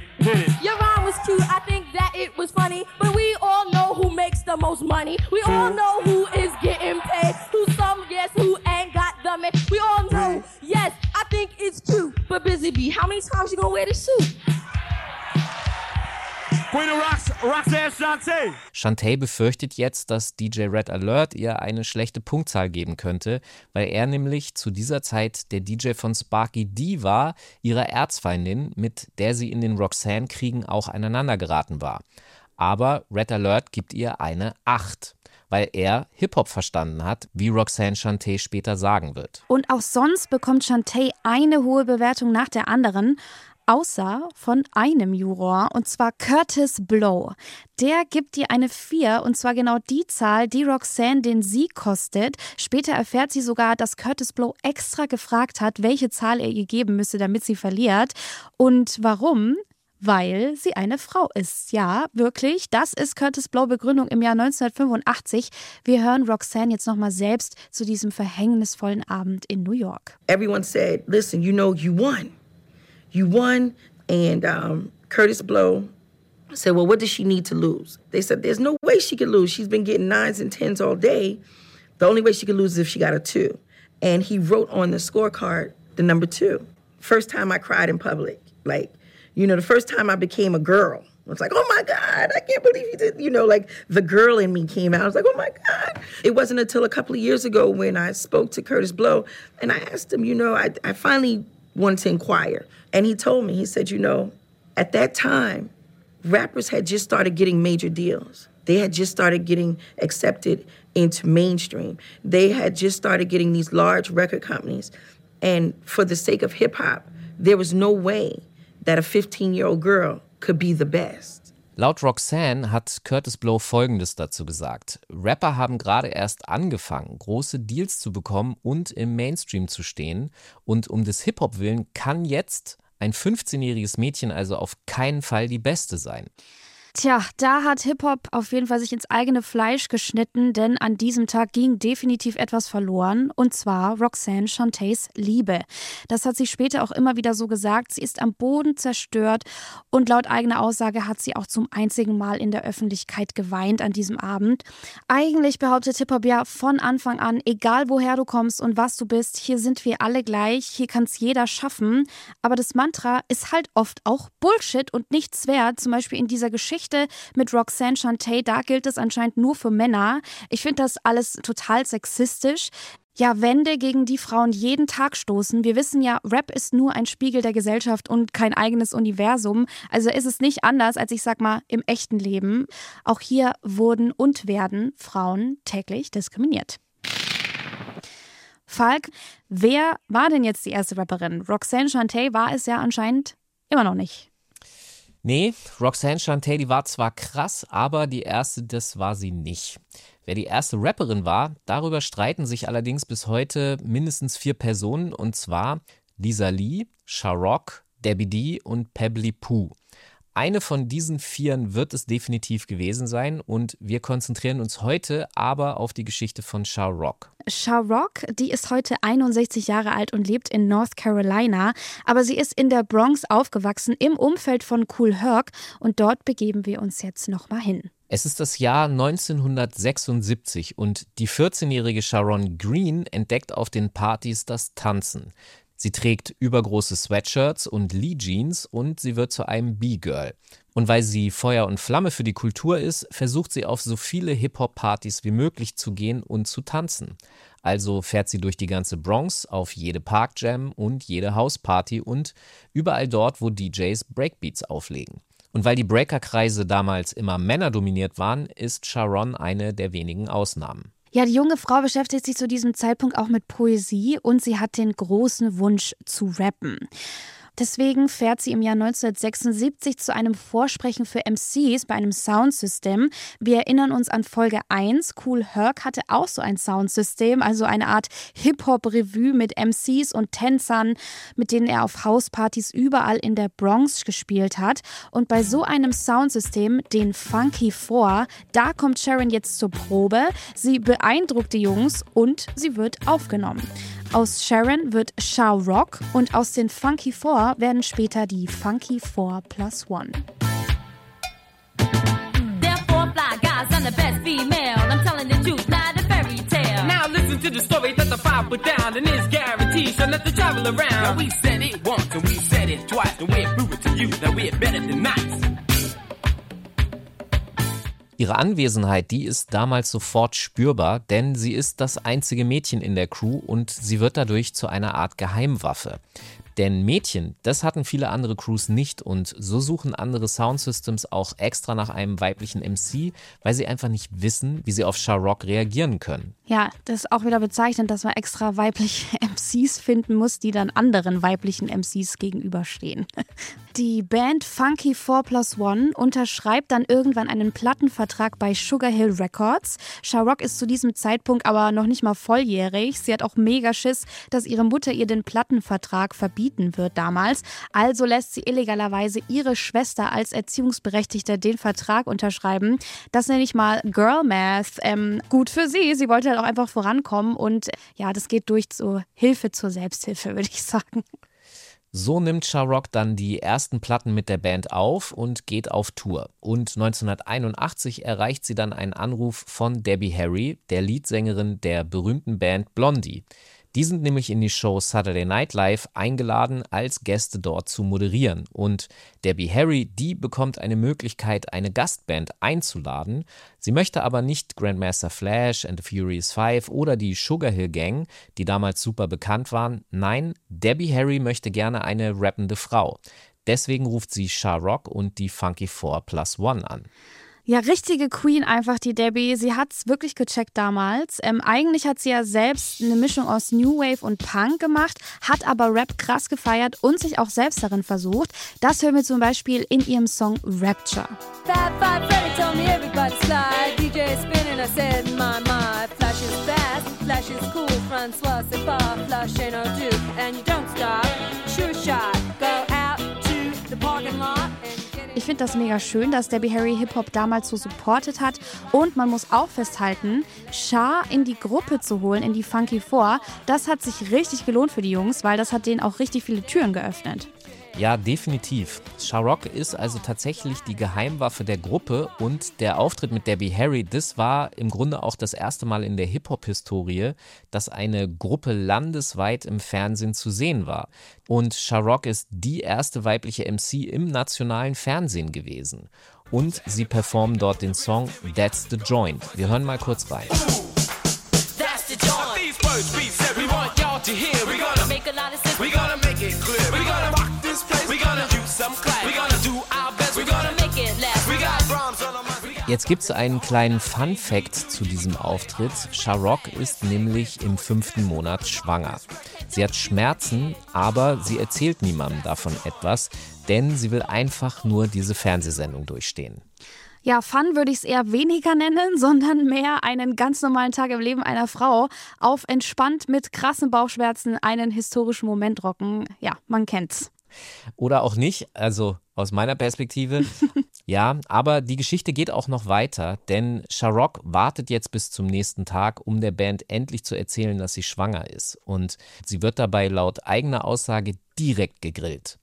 Your rhyme was cute, I think that it was funny. But we all know who makes the most money. We all know who is getting paid. Who some, yes, who ain't got the man. We all know, yes, I think it's cute. But Busy Bee, how many times you gonna wear the suit? Queen of Rocks, Roxanne. Shantae befürchtet jetzt, dass DJ Red Alert ihr eine schlechte Punktzahl geben könnte, weil er nämlich zu dieser Zeit der DJ von Sparky D war, ihrer Erzfeindin, mit der sie in den Roxanne-Kriegen auch aneinander geraten war. Aber Red Alert gibt ihr eine 8 weil er Hip-Hop verstanden hat, wie Roxanne Shantae später sagen wird. Und auch sonst bekommt Shantae eine hohe Bewertung nach der anderen außer von einem Juror, und zwar Curtis Blow. Der gibt ihr eine 4, und zwar genau die Zahl, die Roxanne den Sieg kostet. Später erfährt sie sogar, dass Curtis Blow extra gefragt hat, welche Zahl er ihr geben müsse, damit sie verliert. Und warum? weil sie eine Frau ist. Ja, wirklich. Das ist Curtis Blow Begründung im Jahr 1985. Wir hören Roxanne jetzt nochmal selbst zu diesem verhängnisvollen Abend in New York. Everyone said, listen, you know you won. You won. And um, Curtis Blow said, well, what does she need to lose? They said, there's no way she could lose. She's been getting nines and tens all day. The only way she could lose is if she got a two. And he wrote on the scorecard the number two. First time I cried in public. Like, You know, the first time I became a girl, I was like, oh my God, I can't believe you did. You know, like the girl in me came out. I was like, oh my God. It wasn't until a couple of years ago when I spoke to Curtis Blow and I asked him, you know, I, I finally wanted to inquire. And he told me, he said, you know, at that time, rappers had just started getting major deals. They had just started getting accepted into mainstream. They had just started getting these large record companies. And for the sake of hip hop, there was no way that a 15 year old girl could be the best. Laut Roxanne hat Curtis Blow Folgendes dazu gesagt. Rapper haben gerade erst angefangen, große Deals zu bekommen und im Mainstream zu stehen. Und um des Hip-Hop willen kann jetzt ein 15-jähriges Mädchen also auf keinen Fall die Beste sein. Tja, da hat Hip-Hop auf jeden Fall sich ins eigene Fleisch geschnitten, denn an diesem Tag ging definitiv etwas verloren, und zwar Roxanne Shantays Liebe. Das hat sie später auch immer wieder so gesagt. Sie ist am Boden zerstört und laut eigener Aussage hat sie auch zum einzigen Mal in der Öffentlichkeit geweint an diesem Abend. Eigentlich behauptet Hip-Hop ja von Anfang an, egal woher du kommst und was du bist, hier sind wir alle gleich, hier kann es jeder schaffen. Aber das Mantra ist halt oft auch Bullshit und nichts wert, zum Beispiel in dieser Geschichte Geschichte mit Roxanne Shantay, da gilt es anscheinend nur für Männer. Ich finde das alles total sexistisch. Ja, Wände, gegen die Frauen jeden Tag stoßen. Wir wissen ja, Rap ist nur ein Spiegel der Gesellschaft und kein eigenes Universum. Also ist es nicht anders als ich sag mal im echten Leben. Auch hier wurden und werden Frauen täglich diskriminiert. Falk, wer war denn jetzt die erste Rapperin? Roxanne Shantay war es ja anscheinend immer noch nicht. Nee, Roxanne Shantay, die war zwar krass, aber die erste, das war sie nicht. Wer die erste Rapperin war, darüber streiten sich allerdings bis heute mindestens vier Personen, und zwar Lisa Lee, Sharrock, Debbie D und Pebbly Pooh. Eine von diesen Vieren wird es definitiv gewesen sein und wir konzentrieren uns heute aber auf die Geschichte von Shah Rock. Shah Rock, die ist heute 61 Jahre alt und lebt in North Carolina, aber sie ist in der Bronx aufgewachsen im Umfeld von Cool Herc und dort begeben wir uns jetzt nochmal hin. Es ist das Jahr 1976 und die 14-jährige Sharon Green entdeckt auf den Partys das Tanzen. Sie trägt übergroße Sweatshirts und Lee Jeans und sie wird zu einem B-Girl. Und weil sie Feuer und Flamme für die Kultur ist, versucht sie auf so viele Hip-Hop-Partys wie möglich zu gehen und zu tanzen. Also fährt sie durch die ganze Bronx auf jede Parkjam und jede Hausparty und überall dort, wo DJs Breakbeats auflegen. Und weil die Breaker-Kreise damals immer männerdominiert waren, ist Sharon eine der wenigen Ausnahmen. Ja, die junge Frau beschäftigt sich zu diesem Zeitpunkt auch mit Poesie und sie hat den großen Wunsch zu rappen. Deswegen fährt sie im Jahr 1976 zu einem Vorsprechen für MCs bei einem Soundsystem. Wir erinnern uns an Folge 1. Cool Herc hatte auch so ein Soundsystem, also eine Art Hip-Hop-Revue mit MCs und Tänzern, mit denen er auf Hauspartys überall in der Bronx gespielt hat. Und bei so einem Soundsystem, den Funky 4, da kommt Sharon jetzt zur Probe. Sie beeindruckt die Jungs und sie wird aufgenommen. Aus Sharon wird Shao Rock und aus den Funky Four werden später die Funky Four Plus One. Now listen to the story that the five put down and it's guaranteed, so let the travel around. Now we said it once and we said it twice and we prove it to you that we're better than nice. Ihre Anwesenheit, die ist damals sofort spürbar, denn sie ist das einzige Mädchen in der Crew und sie wird dadurch zu einer Art Geheimwaffe. Denn Mädchen, das hatten viele andere Crews nicht und so suchen andere Soundsystems auch extra nach einem weiblichen MC, weil sie einfach nicht wissen, wie sie auf Sharrock reagieren können. Ja, das ist auch wieder bezeichnend, dass man extra weibliche MCs finden muss, die dann anderen weiblichen MCs gegenüberstehen. Die Band Funky 4 Plus One unterschreibt dann irgendwann einen Plattenvertrag bei Sugar Hill Records. Sharrock ist zu diesem Zeitpunkt aber noch nicht mal volljährig. Sie hat auch mega Schiss, dass ihre Mutter ihr den Plattenvertrag verbieten wird damals. Also lässt sie illegalerweise ihre Schwester als Erziehungsberechtigte den Vertrag unterschreiben. Das nenne ich mal Girl Math. Ähm, gut für sie. Sie wollte halt auch einfach vorankommen und ja, das geht durch zur Hilfe zur Selbsthilfe, würde ich sagen. So nimmt Sharrock dann die ersten Platten mit der Band auf und geht auf Tour. Und 1981 erreicht sie dann einen Anruf von Debbie Harry, der Leadsängerin der berühmten Band Blondie. Die sind nämlich in die Show Saturday Night Live eingeladen, als Gäste dort zu moderieren. Und Debbie Harry, die bekommt eine Möglichkeit, eine Gastband einzuladen. Sie möchte aber nicht Grandmaster Flash and the Furious Five oder die Sugar Hill Gang, die damals super bekannt waren. Nein, Debbie Harry möchte gerne eine rappende Frau. Deswegen ruft sie Shah Rock und die Funky Four Plus One an. Ja, richtige Queen einfach, die Debbie. Sie hat's wirklich gecheckt damals. Ähm, eigentlich hat sie ja selbst eine Mischung aus New Wave und Punk gemacht, hat aber Rap krass gefeiert und sich auch selbst darin versucht. Das hören wir zum Beispiel in ihrem Song Rapture. Fat Five Freddy told me everybody's fly. DJ spinning, I said, my, my. Flash is fast, flash is cool. Francois, c'est flash ain't no do. And you don't stop. Ich finde das mega schön, dass Debbie Harry Hip-Hop damals so supportet hat. Und man muss auch festhalten, Shah in die Gruppe zu holen, in die Funky Four, das hat sich richtig gelohnt für die Jungs, weil das hat denen auch richtig viele Türen geöffnet. Ja, definitiv. Sharrock ist also tatsächlich die Geheimwaffe der Gruppe und der Auftritt mit Debbie Harry, das war im Grunde auch das erste Mal in der Hip-Hop-Historie, dass eine Gruppe landesweit im Fernsehen zu sehen war. Und Sharrock ist die erste weibliche MC im nationalen Fernsehen gewesen. Und sie performen dort den Song That's the Joint. Wir hören mal kurz rein. That's the joint. Jetzt gibt es einen kleinen Fun-Fact zu diesem Auftritt. Sharrock ist nämlich im fünften Monat schwanger. Sie hat Schmerzen, aber sie erzählt niemandem davon etwas, denn sie will einfach nur diese Fernsehsendung durchstehen. Ja, Fun würde ich es eher weniger nennen, sondern mehr einen ganz normalen Tag im Leben einer Frau auf entspannt mit krassen Bauchschmerzen einen historischen Moment rocken. Ja, man kennt's. Oder auch nicht, also aus meiner Perspektive. ja, aber die Geschichte geht auch noch weiter, denn Sharrock wartet jetzt bis zum nächsten Tag, um der Band endlich zu erzählen, dass sie schwanger ist. Und sie wird dabei laut eigener Aussage direkt gegrillt.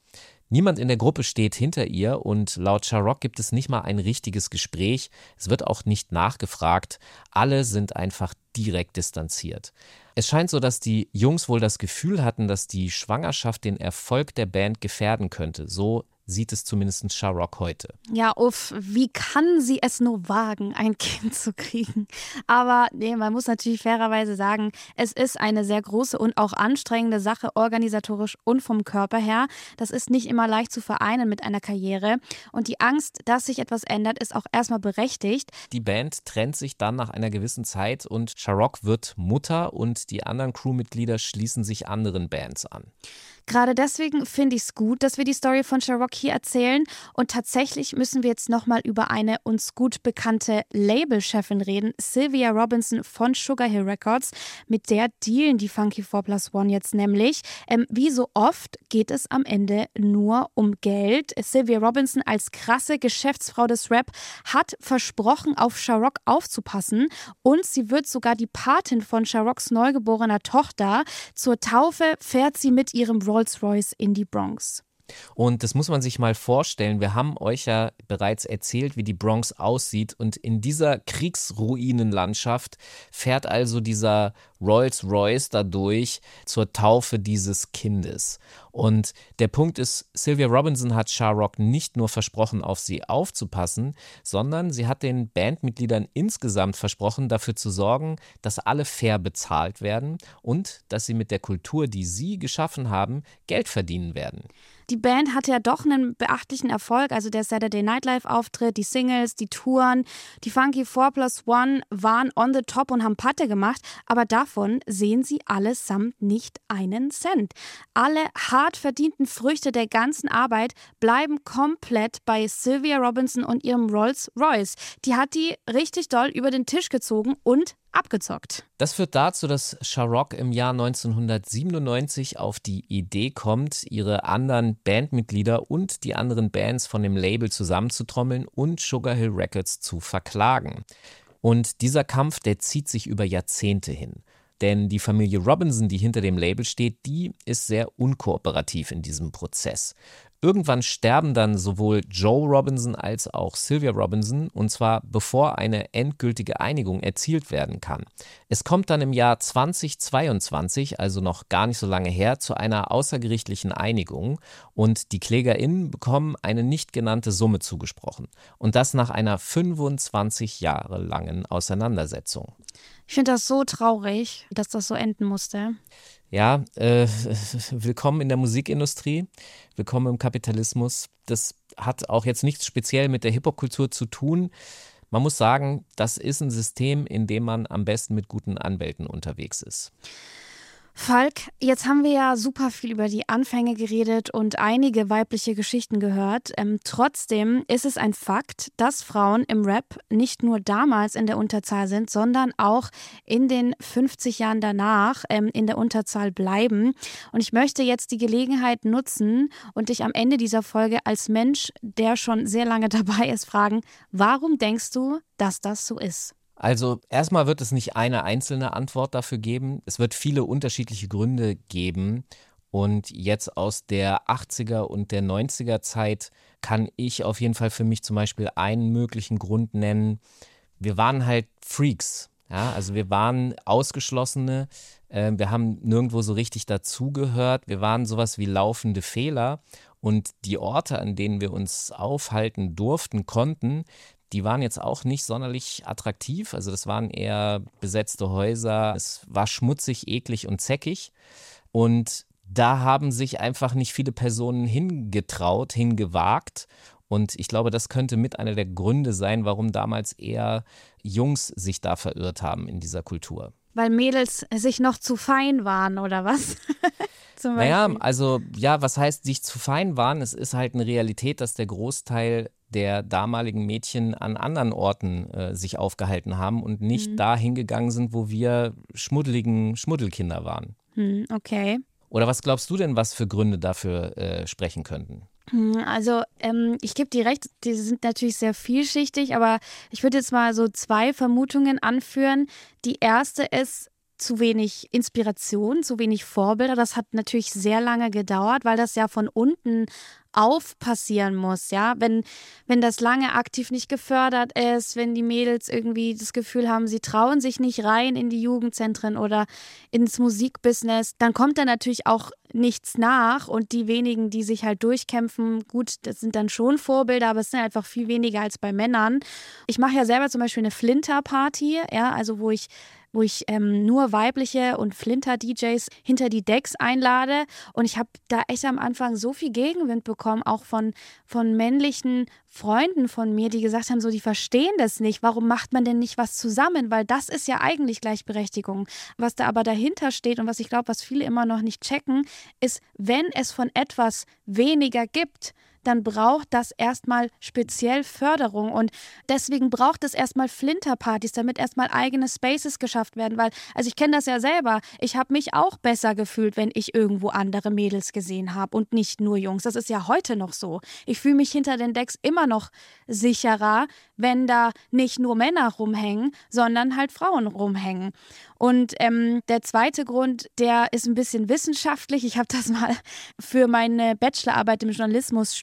Niemand in der Gruppe steht hinter ihr und laut Sharrock gibt es nicht mal ein richtiges Gespräch. Es wird auch nicht nachgefragt. Alle sind einfach direkt distanziert. Es scheint so, dass die Jungs wohl das Gefühl hatten, dass die Schwangerschaft den Erfolg der Band gefährden könnte. So sieht es zumindest Sharrock heute. Ja, uff, wie kann sie es nur wagen, ein Kind zu kriegen? Aber nee, man muss natürlich fairerweise sagen, es ist eine sehr große und auch anstrengende Sache, organisatorisch und vom Körper her. Das ist nicht immer leicht zu vereinen mit einer Karriere. Und die Angst, dass sich etwas ändert, ist auch erstmal berechtigt. Die Band trennt sich dann nach einer gewissen Zeit und Sharrock wird Mutter und die anderen Crewmitglieder schließen sich anderen Bands an. Gerade deswegen finde ich es gut, dass wir die Story von Sharrock hier erzählen. Und tatsächlich müssen wir jetzt nochmal über eine uns gut bekannte Labelchefin reden, Sylvia Robinson von Sugar Hill Records. Mit der dealen die Funky 4 Plus One jetzt nämlich. Ähm, wie so oft geht es am Ende nur um Geld. Sylvia Robinson als krasse Geschäftsfrau des Rap hat versprochen, auf Sharrock aufzupassen. Und sie wird sogar die Patin von Sharrocks neugeborener Tochter. Zur Taufe fährt sie mit ihrem Rolls-Royce in die Bronx. Und das muss man sich mal vorstellen. Wir haben euch ja bereits erzählt, wie die Bronx aussieht. Und in dieser Kriegsruinenlandschaft fährt also dieser Rolls-Royce dadurch zur Taufe dieses Kindes. Und der Punkt ist, Sylvia Robinson hat Sharrock nicht nur versprochen, auf sie aufzupassen, sondern sie hat den Bandmitgliedern insgesamt versprochen, dafür zu sorgen, dass alle fair bezahlt werden und dass sie mit der Kultur, die sie geschaffen haben, Geld verdienen werden. Die Band hatte ja doch einen beachtlichen Erfolg, also der Saturday Night Live Auftritt, die Singles, die Touren, die Funky 4 Plus One waren on the top und haben Patte gemacht, aber davon sehen sie allesamt nicht einen Cent. Alle hart verdienten Früchte der ganzen Arbeit bleiben komplett bei Sylvia Robinson und ihrem Rolls Royce. Die hat die richtig doll über den Tisch gezogen und abgezockt. Das führt dazu, dass Sharrock im Jahr 1997 auf die Idee kommt, ihre anderen Bandmitglieder und die anderen Bands von dem Label zusammenzutrommeln und Sugar Hill Records zu verklagen. Und dieser Kampf, der zieht sich über Jahrzehnte hin. Denn die Familie Robinson, die hinter dem Label steht, die ist sehr unkooperativ in diesem Prozess. Irgendwann sterben dann sowohl Joe Robinson als auch Sylvia Robinson und zwar bevor eine endgültige Einigung erzielt werden kann. Es kommt dann im Jahr 2022, also noch gar nicht so lange her, zu einer außergerichtlichen Einigung und die KlägerInnen bekommen eine nicht genannte Summe zugesprochen. Und das nach einer 25 Jahre langen Auseinandersetzung. Ich finde das so traurig, dass das so enden musste. Ja, äh, willkommen in der Musikindustrie, willkommen im Kapitalismus. Das hat auch jetzt nichts speziell mit der Hip-Hop-Kultur zu tun. Man muss sagen, das ist ein System, in dem man am besten mit guten Anwälten unterwegs ist. Falk, jetzt haben wir ja super viel über die Anfänge geredet und einige weibliche Geschichten gehört. Ähm, trotzdem ist es ein Fakt, dass Frauen im Rap nicht nur damals in der Unterzahl sind, sondern auch in den 50 Jahren danach ähm, in der Unterzahl bleiben. Und ich möchte jetzt die Gelegenheit nutzen und dich am Ende dieser Folge als Mensch, der schon sehr lange dabei ist, fragen, warum denkst du, dass das so ist? Also erstmal wird es nicht eine einzelne Antwort dafür geben. Es wird viele unterschiedliche Gründe geben. Und jetzt aus der 80er und der 90er Zeit kann ich auf jeden Fall für mich zum Beispiel einen möglichen Grund nennen. Wir waren halt Freaks. Ja, also wir waren Ausgeschlossene. Äh, wir haben nirgendwo so richtig dazugehört. Wir waren sowas wie laufende Fehler. Und die Orte, an denen wir uns aufhalten durften, konnten, die waren jetzt auch nicht sonderlich attraktiv. Also das waren eher besetzte Häuser. Es war schmutzig, eklig und zäckig. Und da haben sich einfach nicht viele Personen hingetraut, hingewagt. Und ich glaube, das könnte mit einer der Gründe sein, warum damals eher Jungs sich da verirrt haben in dieser Kultur. Weil Mädels sich noch zu fein waren, oder was? naja, also ja, was heißt sich zu fein waren? Es ist halt eine Realität, dass der Großteil der damaligen Mädchen an anderen Orten äh, sich aufgehalten haben und nicht mhm. dahin gegangen sind, wo wir schmuddeligen Schmuddelkinder waren. Mhm, okay. Oder was glaubst du denn, was für Gründe dafür äh, sprechen könnten? Hm, also ähm, ich gebe dir recht, die sind natürlich sehr vielschichtig, aber ich würde jetzt mal so zwei Vermutungen anführen. Die erste ist, zu wenig Inspiration, zu wenig Vorbilder. Das hat natürlich sehr lange gedauert, weil das ja von unten auf passieren muss, ja. Wenn, wenn das lange aktiv nicht gefördert ist, wenn die Mädels irgendwie das Gefühl haben, sie trauen sich nicht rein in die Jugendzentren oder ins Musikbusiness, dann kommt da natürlich auch nichts nach und die wenigen, die sich halt durchkämpfen, gut, das sind dann schon Vorbilder, aber es sind einfach viel weniger als bei Männern. Ich mache ja selber zum Beispiel eine Flinter-Party, ja, also wo ich wo ich ähm, nur weibliche und Flinter-DJs hinter die Decks einlade. Und ich habe da echt am Anfang so viel Gegenwind bekommen, auch von, von männlichen Freunden von mir, die gesagt haben, so, die verstehen das nicht. Warum macht man denn nicht was zusammen? Weil das ist ja eigentlich Gleichberechtigung. Was da aber dahinter steht und was ich glaube, was viele immer noch nicht checken, ist, wenn es von etwas weniger gibt, dann braucht das erstmal speziell Förderung. Und deswegen braucht es erstmal Flinterpartys, damit erstmal eigene Spaces geschafft werden. Weil, also ich kenne das ja selber. Ich habe mich auch besser gefühlt, wenn ich irgendwo andere Mädels gesehen habe und nicht nur Jungs. Das ist ja heute noch so. Ich fühle mich hinter den Decks immer noch sicherer, wenn da nicht nur Männer rumhängen, sondern halt Frauen rumhängen. Und ähm, der zweite Grund, der ist ein bisschen wissenschaftlich. Ich habe das mal für meine Bachelorarbeit im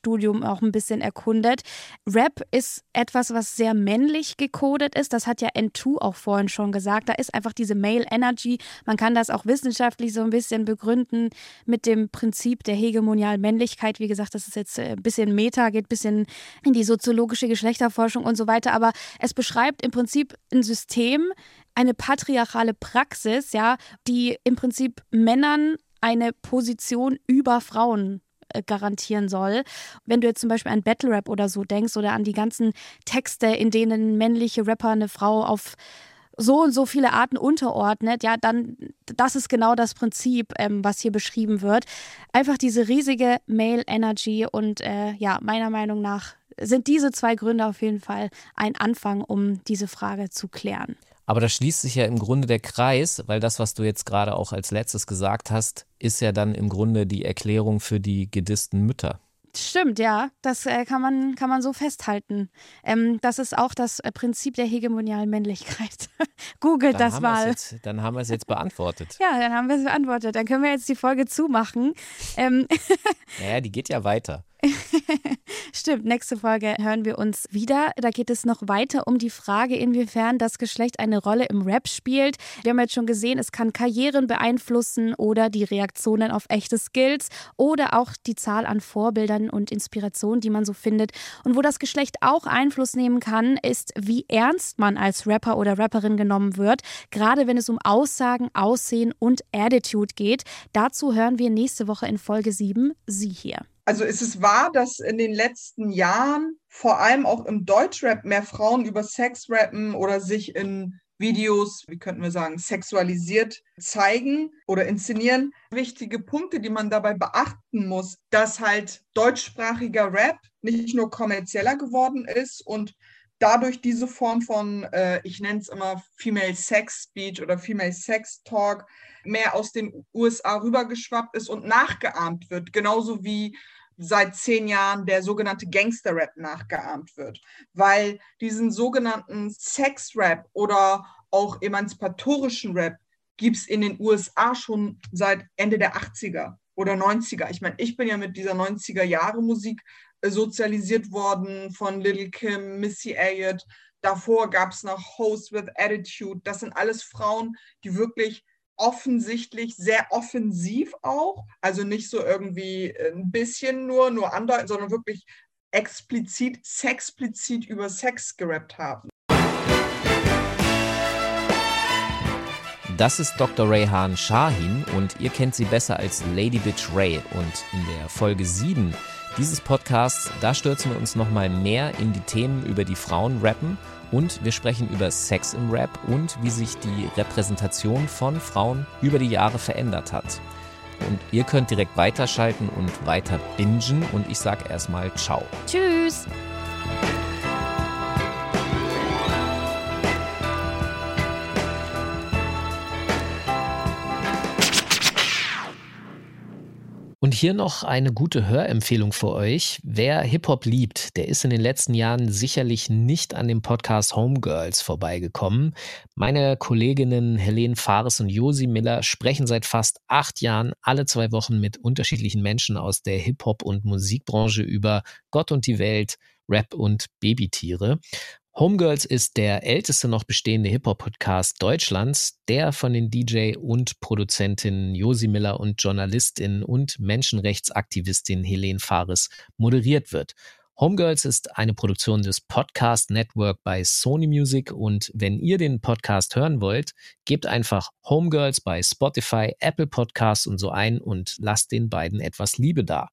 Journalismusstudium auch ein bisschen erkundet. Rap ist etwas, was sehr männlich gecodet ist. Das hat ja N2 auch vorhin schon gesagt. Da ist einfach diese Male Energy. Man kann das auch wissenschaftlich so ein bisschen begründen mit dem Prinzip der hegemonialen Männlichkeit. Wie gesagt, das ist jetzt ein bisschen Meta, geht ein bisschen in die soziologische Geschlechterforschung und so weiter. Aber es beschreibt im Prinzip ein System, eine patriarchale Praxis, ja, die im Prinzip Männern eine Position über Frauen äh, garantieren soll. Wenn du jetzt zum Beispiel an Battle Rap oder so denkst oder an die ganzen Texte, in denen männliche Rapper eine Frau auf so und so viele Arten unterordnet, ja, dann das ist genau das Prinzip, ähm, was hier beschrieben wird. Einfach diese riesige Male Energy und äh, ja, meiner Meinung nach sind diese zwei Gründe auf jeden Fall ein Anfang, um diese Frage zu klären. Aber da schließt sich ja im Grunde der Kreis, weil das, was du jetzt gerade auch als letztes gesagt hast, ist ja dann im Grunde die Erklärung für die gedissten Mütter. Stimmt, ja, das äh, kann, man, kann man so festhalten. Ähm, das ist auch das äh, Prinzip der hegemonialen Männlichkeit. Googelt das mal. Jetzt, dann haben wir es jetzt beantwortet. ja, dann haben wir es beantwortet. Dann können wir jetzt die Folge zumachen. Ähm naja, die geht ja weiter. Stimmt, nächste Folge hören wir uns wieder. Da geht es noch weiter um die Frage, inwiefern das Geschlecht eine Rolle im Rap spielt. Wir haben jetzt schon gesehen, es kann Karrieren beeinflussen oder die Reaktionen auf echte Skills oder auch die Zahl an Vorbildern und Inspirationen, die man so findet. Und wo das Geschlecht auch Einfluss nehmen kann, ist, wie ernst man als Rapper oder Rapperin genommen wird, gerade wenn es um Aussagen, Aussehen und Attitude geht. Dazu hören wir nächste Woche in Folge 7 Sie hier. Also ist es wahr, dass in den letzten Jahren vor allem auch im Deutschrap mehr Frauen über Sex rappen oder sich in Videos, wie könnten wir sagen, sexualisiert zeigen oder inszenieren. Wichtige Punkte, die man dabei beachten muss, dass halt deutschsprachiger Rap nicht nur kommerzieller geworden ist und dadurch diese Form von, äh, ich nenne es immer Female Sex Speech oder Female Sex Talk, mehr aus den USA rübergeschwappt ist und nachgeahmt wird, genauso wie seit zehn Jahren der sogenannte Gangster-Rap nachgeahmt wird. Weil diesen sogenannten Sex-Rap oder auch emanzipatorischen Rap gibt es in den USA schon seit Ende der 80er oder 90er. Ich meine, ich bin ja mit dieser 90er Jahre Musik äh, sozialisiert worden von Little Kim, Missy Elliott. Davor gab es noch Host with Attitude. Das sind alles Frauen, die wirklich offensichtlich sehr offensiv auch, also nicht so irgendwie ein bisschen nur, nur andeuten, sondern wirklich explizit, sexplizit über Sex gerappt haben. Das ist Dr. Rayhan Shahin und ihr kennt sie besser als Lady Bitch Ray. Und in der Folge 7 dieses Podcasts, da stürzen wir uns nochmal mehr in die Themen über die Frauen rappen und wir sprechen über Sex im Rap und wie sich die Repräsentation von Frauen über die Jahre verändert hat. Und ihr könnt direkt weiterschalten und weiter bingen und ich sage erstmal ciao. Tschüss. Hier noch eine gute Hörempfehlung für euch. Wer Hip-Hop liebt, der ist in den letzten Jahren sicherlich nicht an dem Podcast Homegirls vorbeigekommen. Meine Kolleginnen Helene Fares und Josi Miller sprechen seit fast acht Jahren alle zwei Wochen mit unterschiedlichen Menschen aus der Hip-Hop- und Musikbranche über Gott und die Welt, Rap und Babytiere. Homegirls ist der älteste noch bestehende Hip-Hop-Podcast Deutschlands, der von den DJ und Produzentinnen Josi Miller und Journalistin und Menschenrechtsaktivistin Helene Fares moderiert wird. Homegirls ist eine Produktion des Podcast Network bei Sony Music und wenn ihr den Podcast hören wollt, gebt einfach Homegirls bei Spotify, Apple Podcasts und so ein und lasst den beiden etwas Liebe da.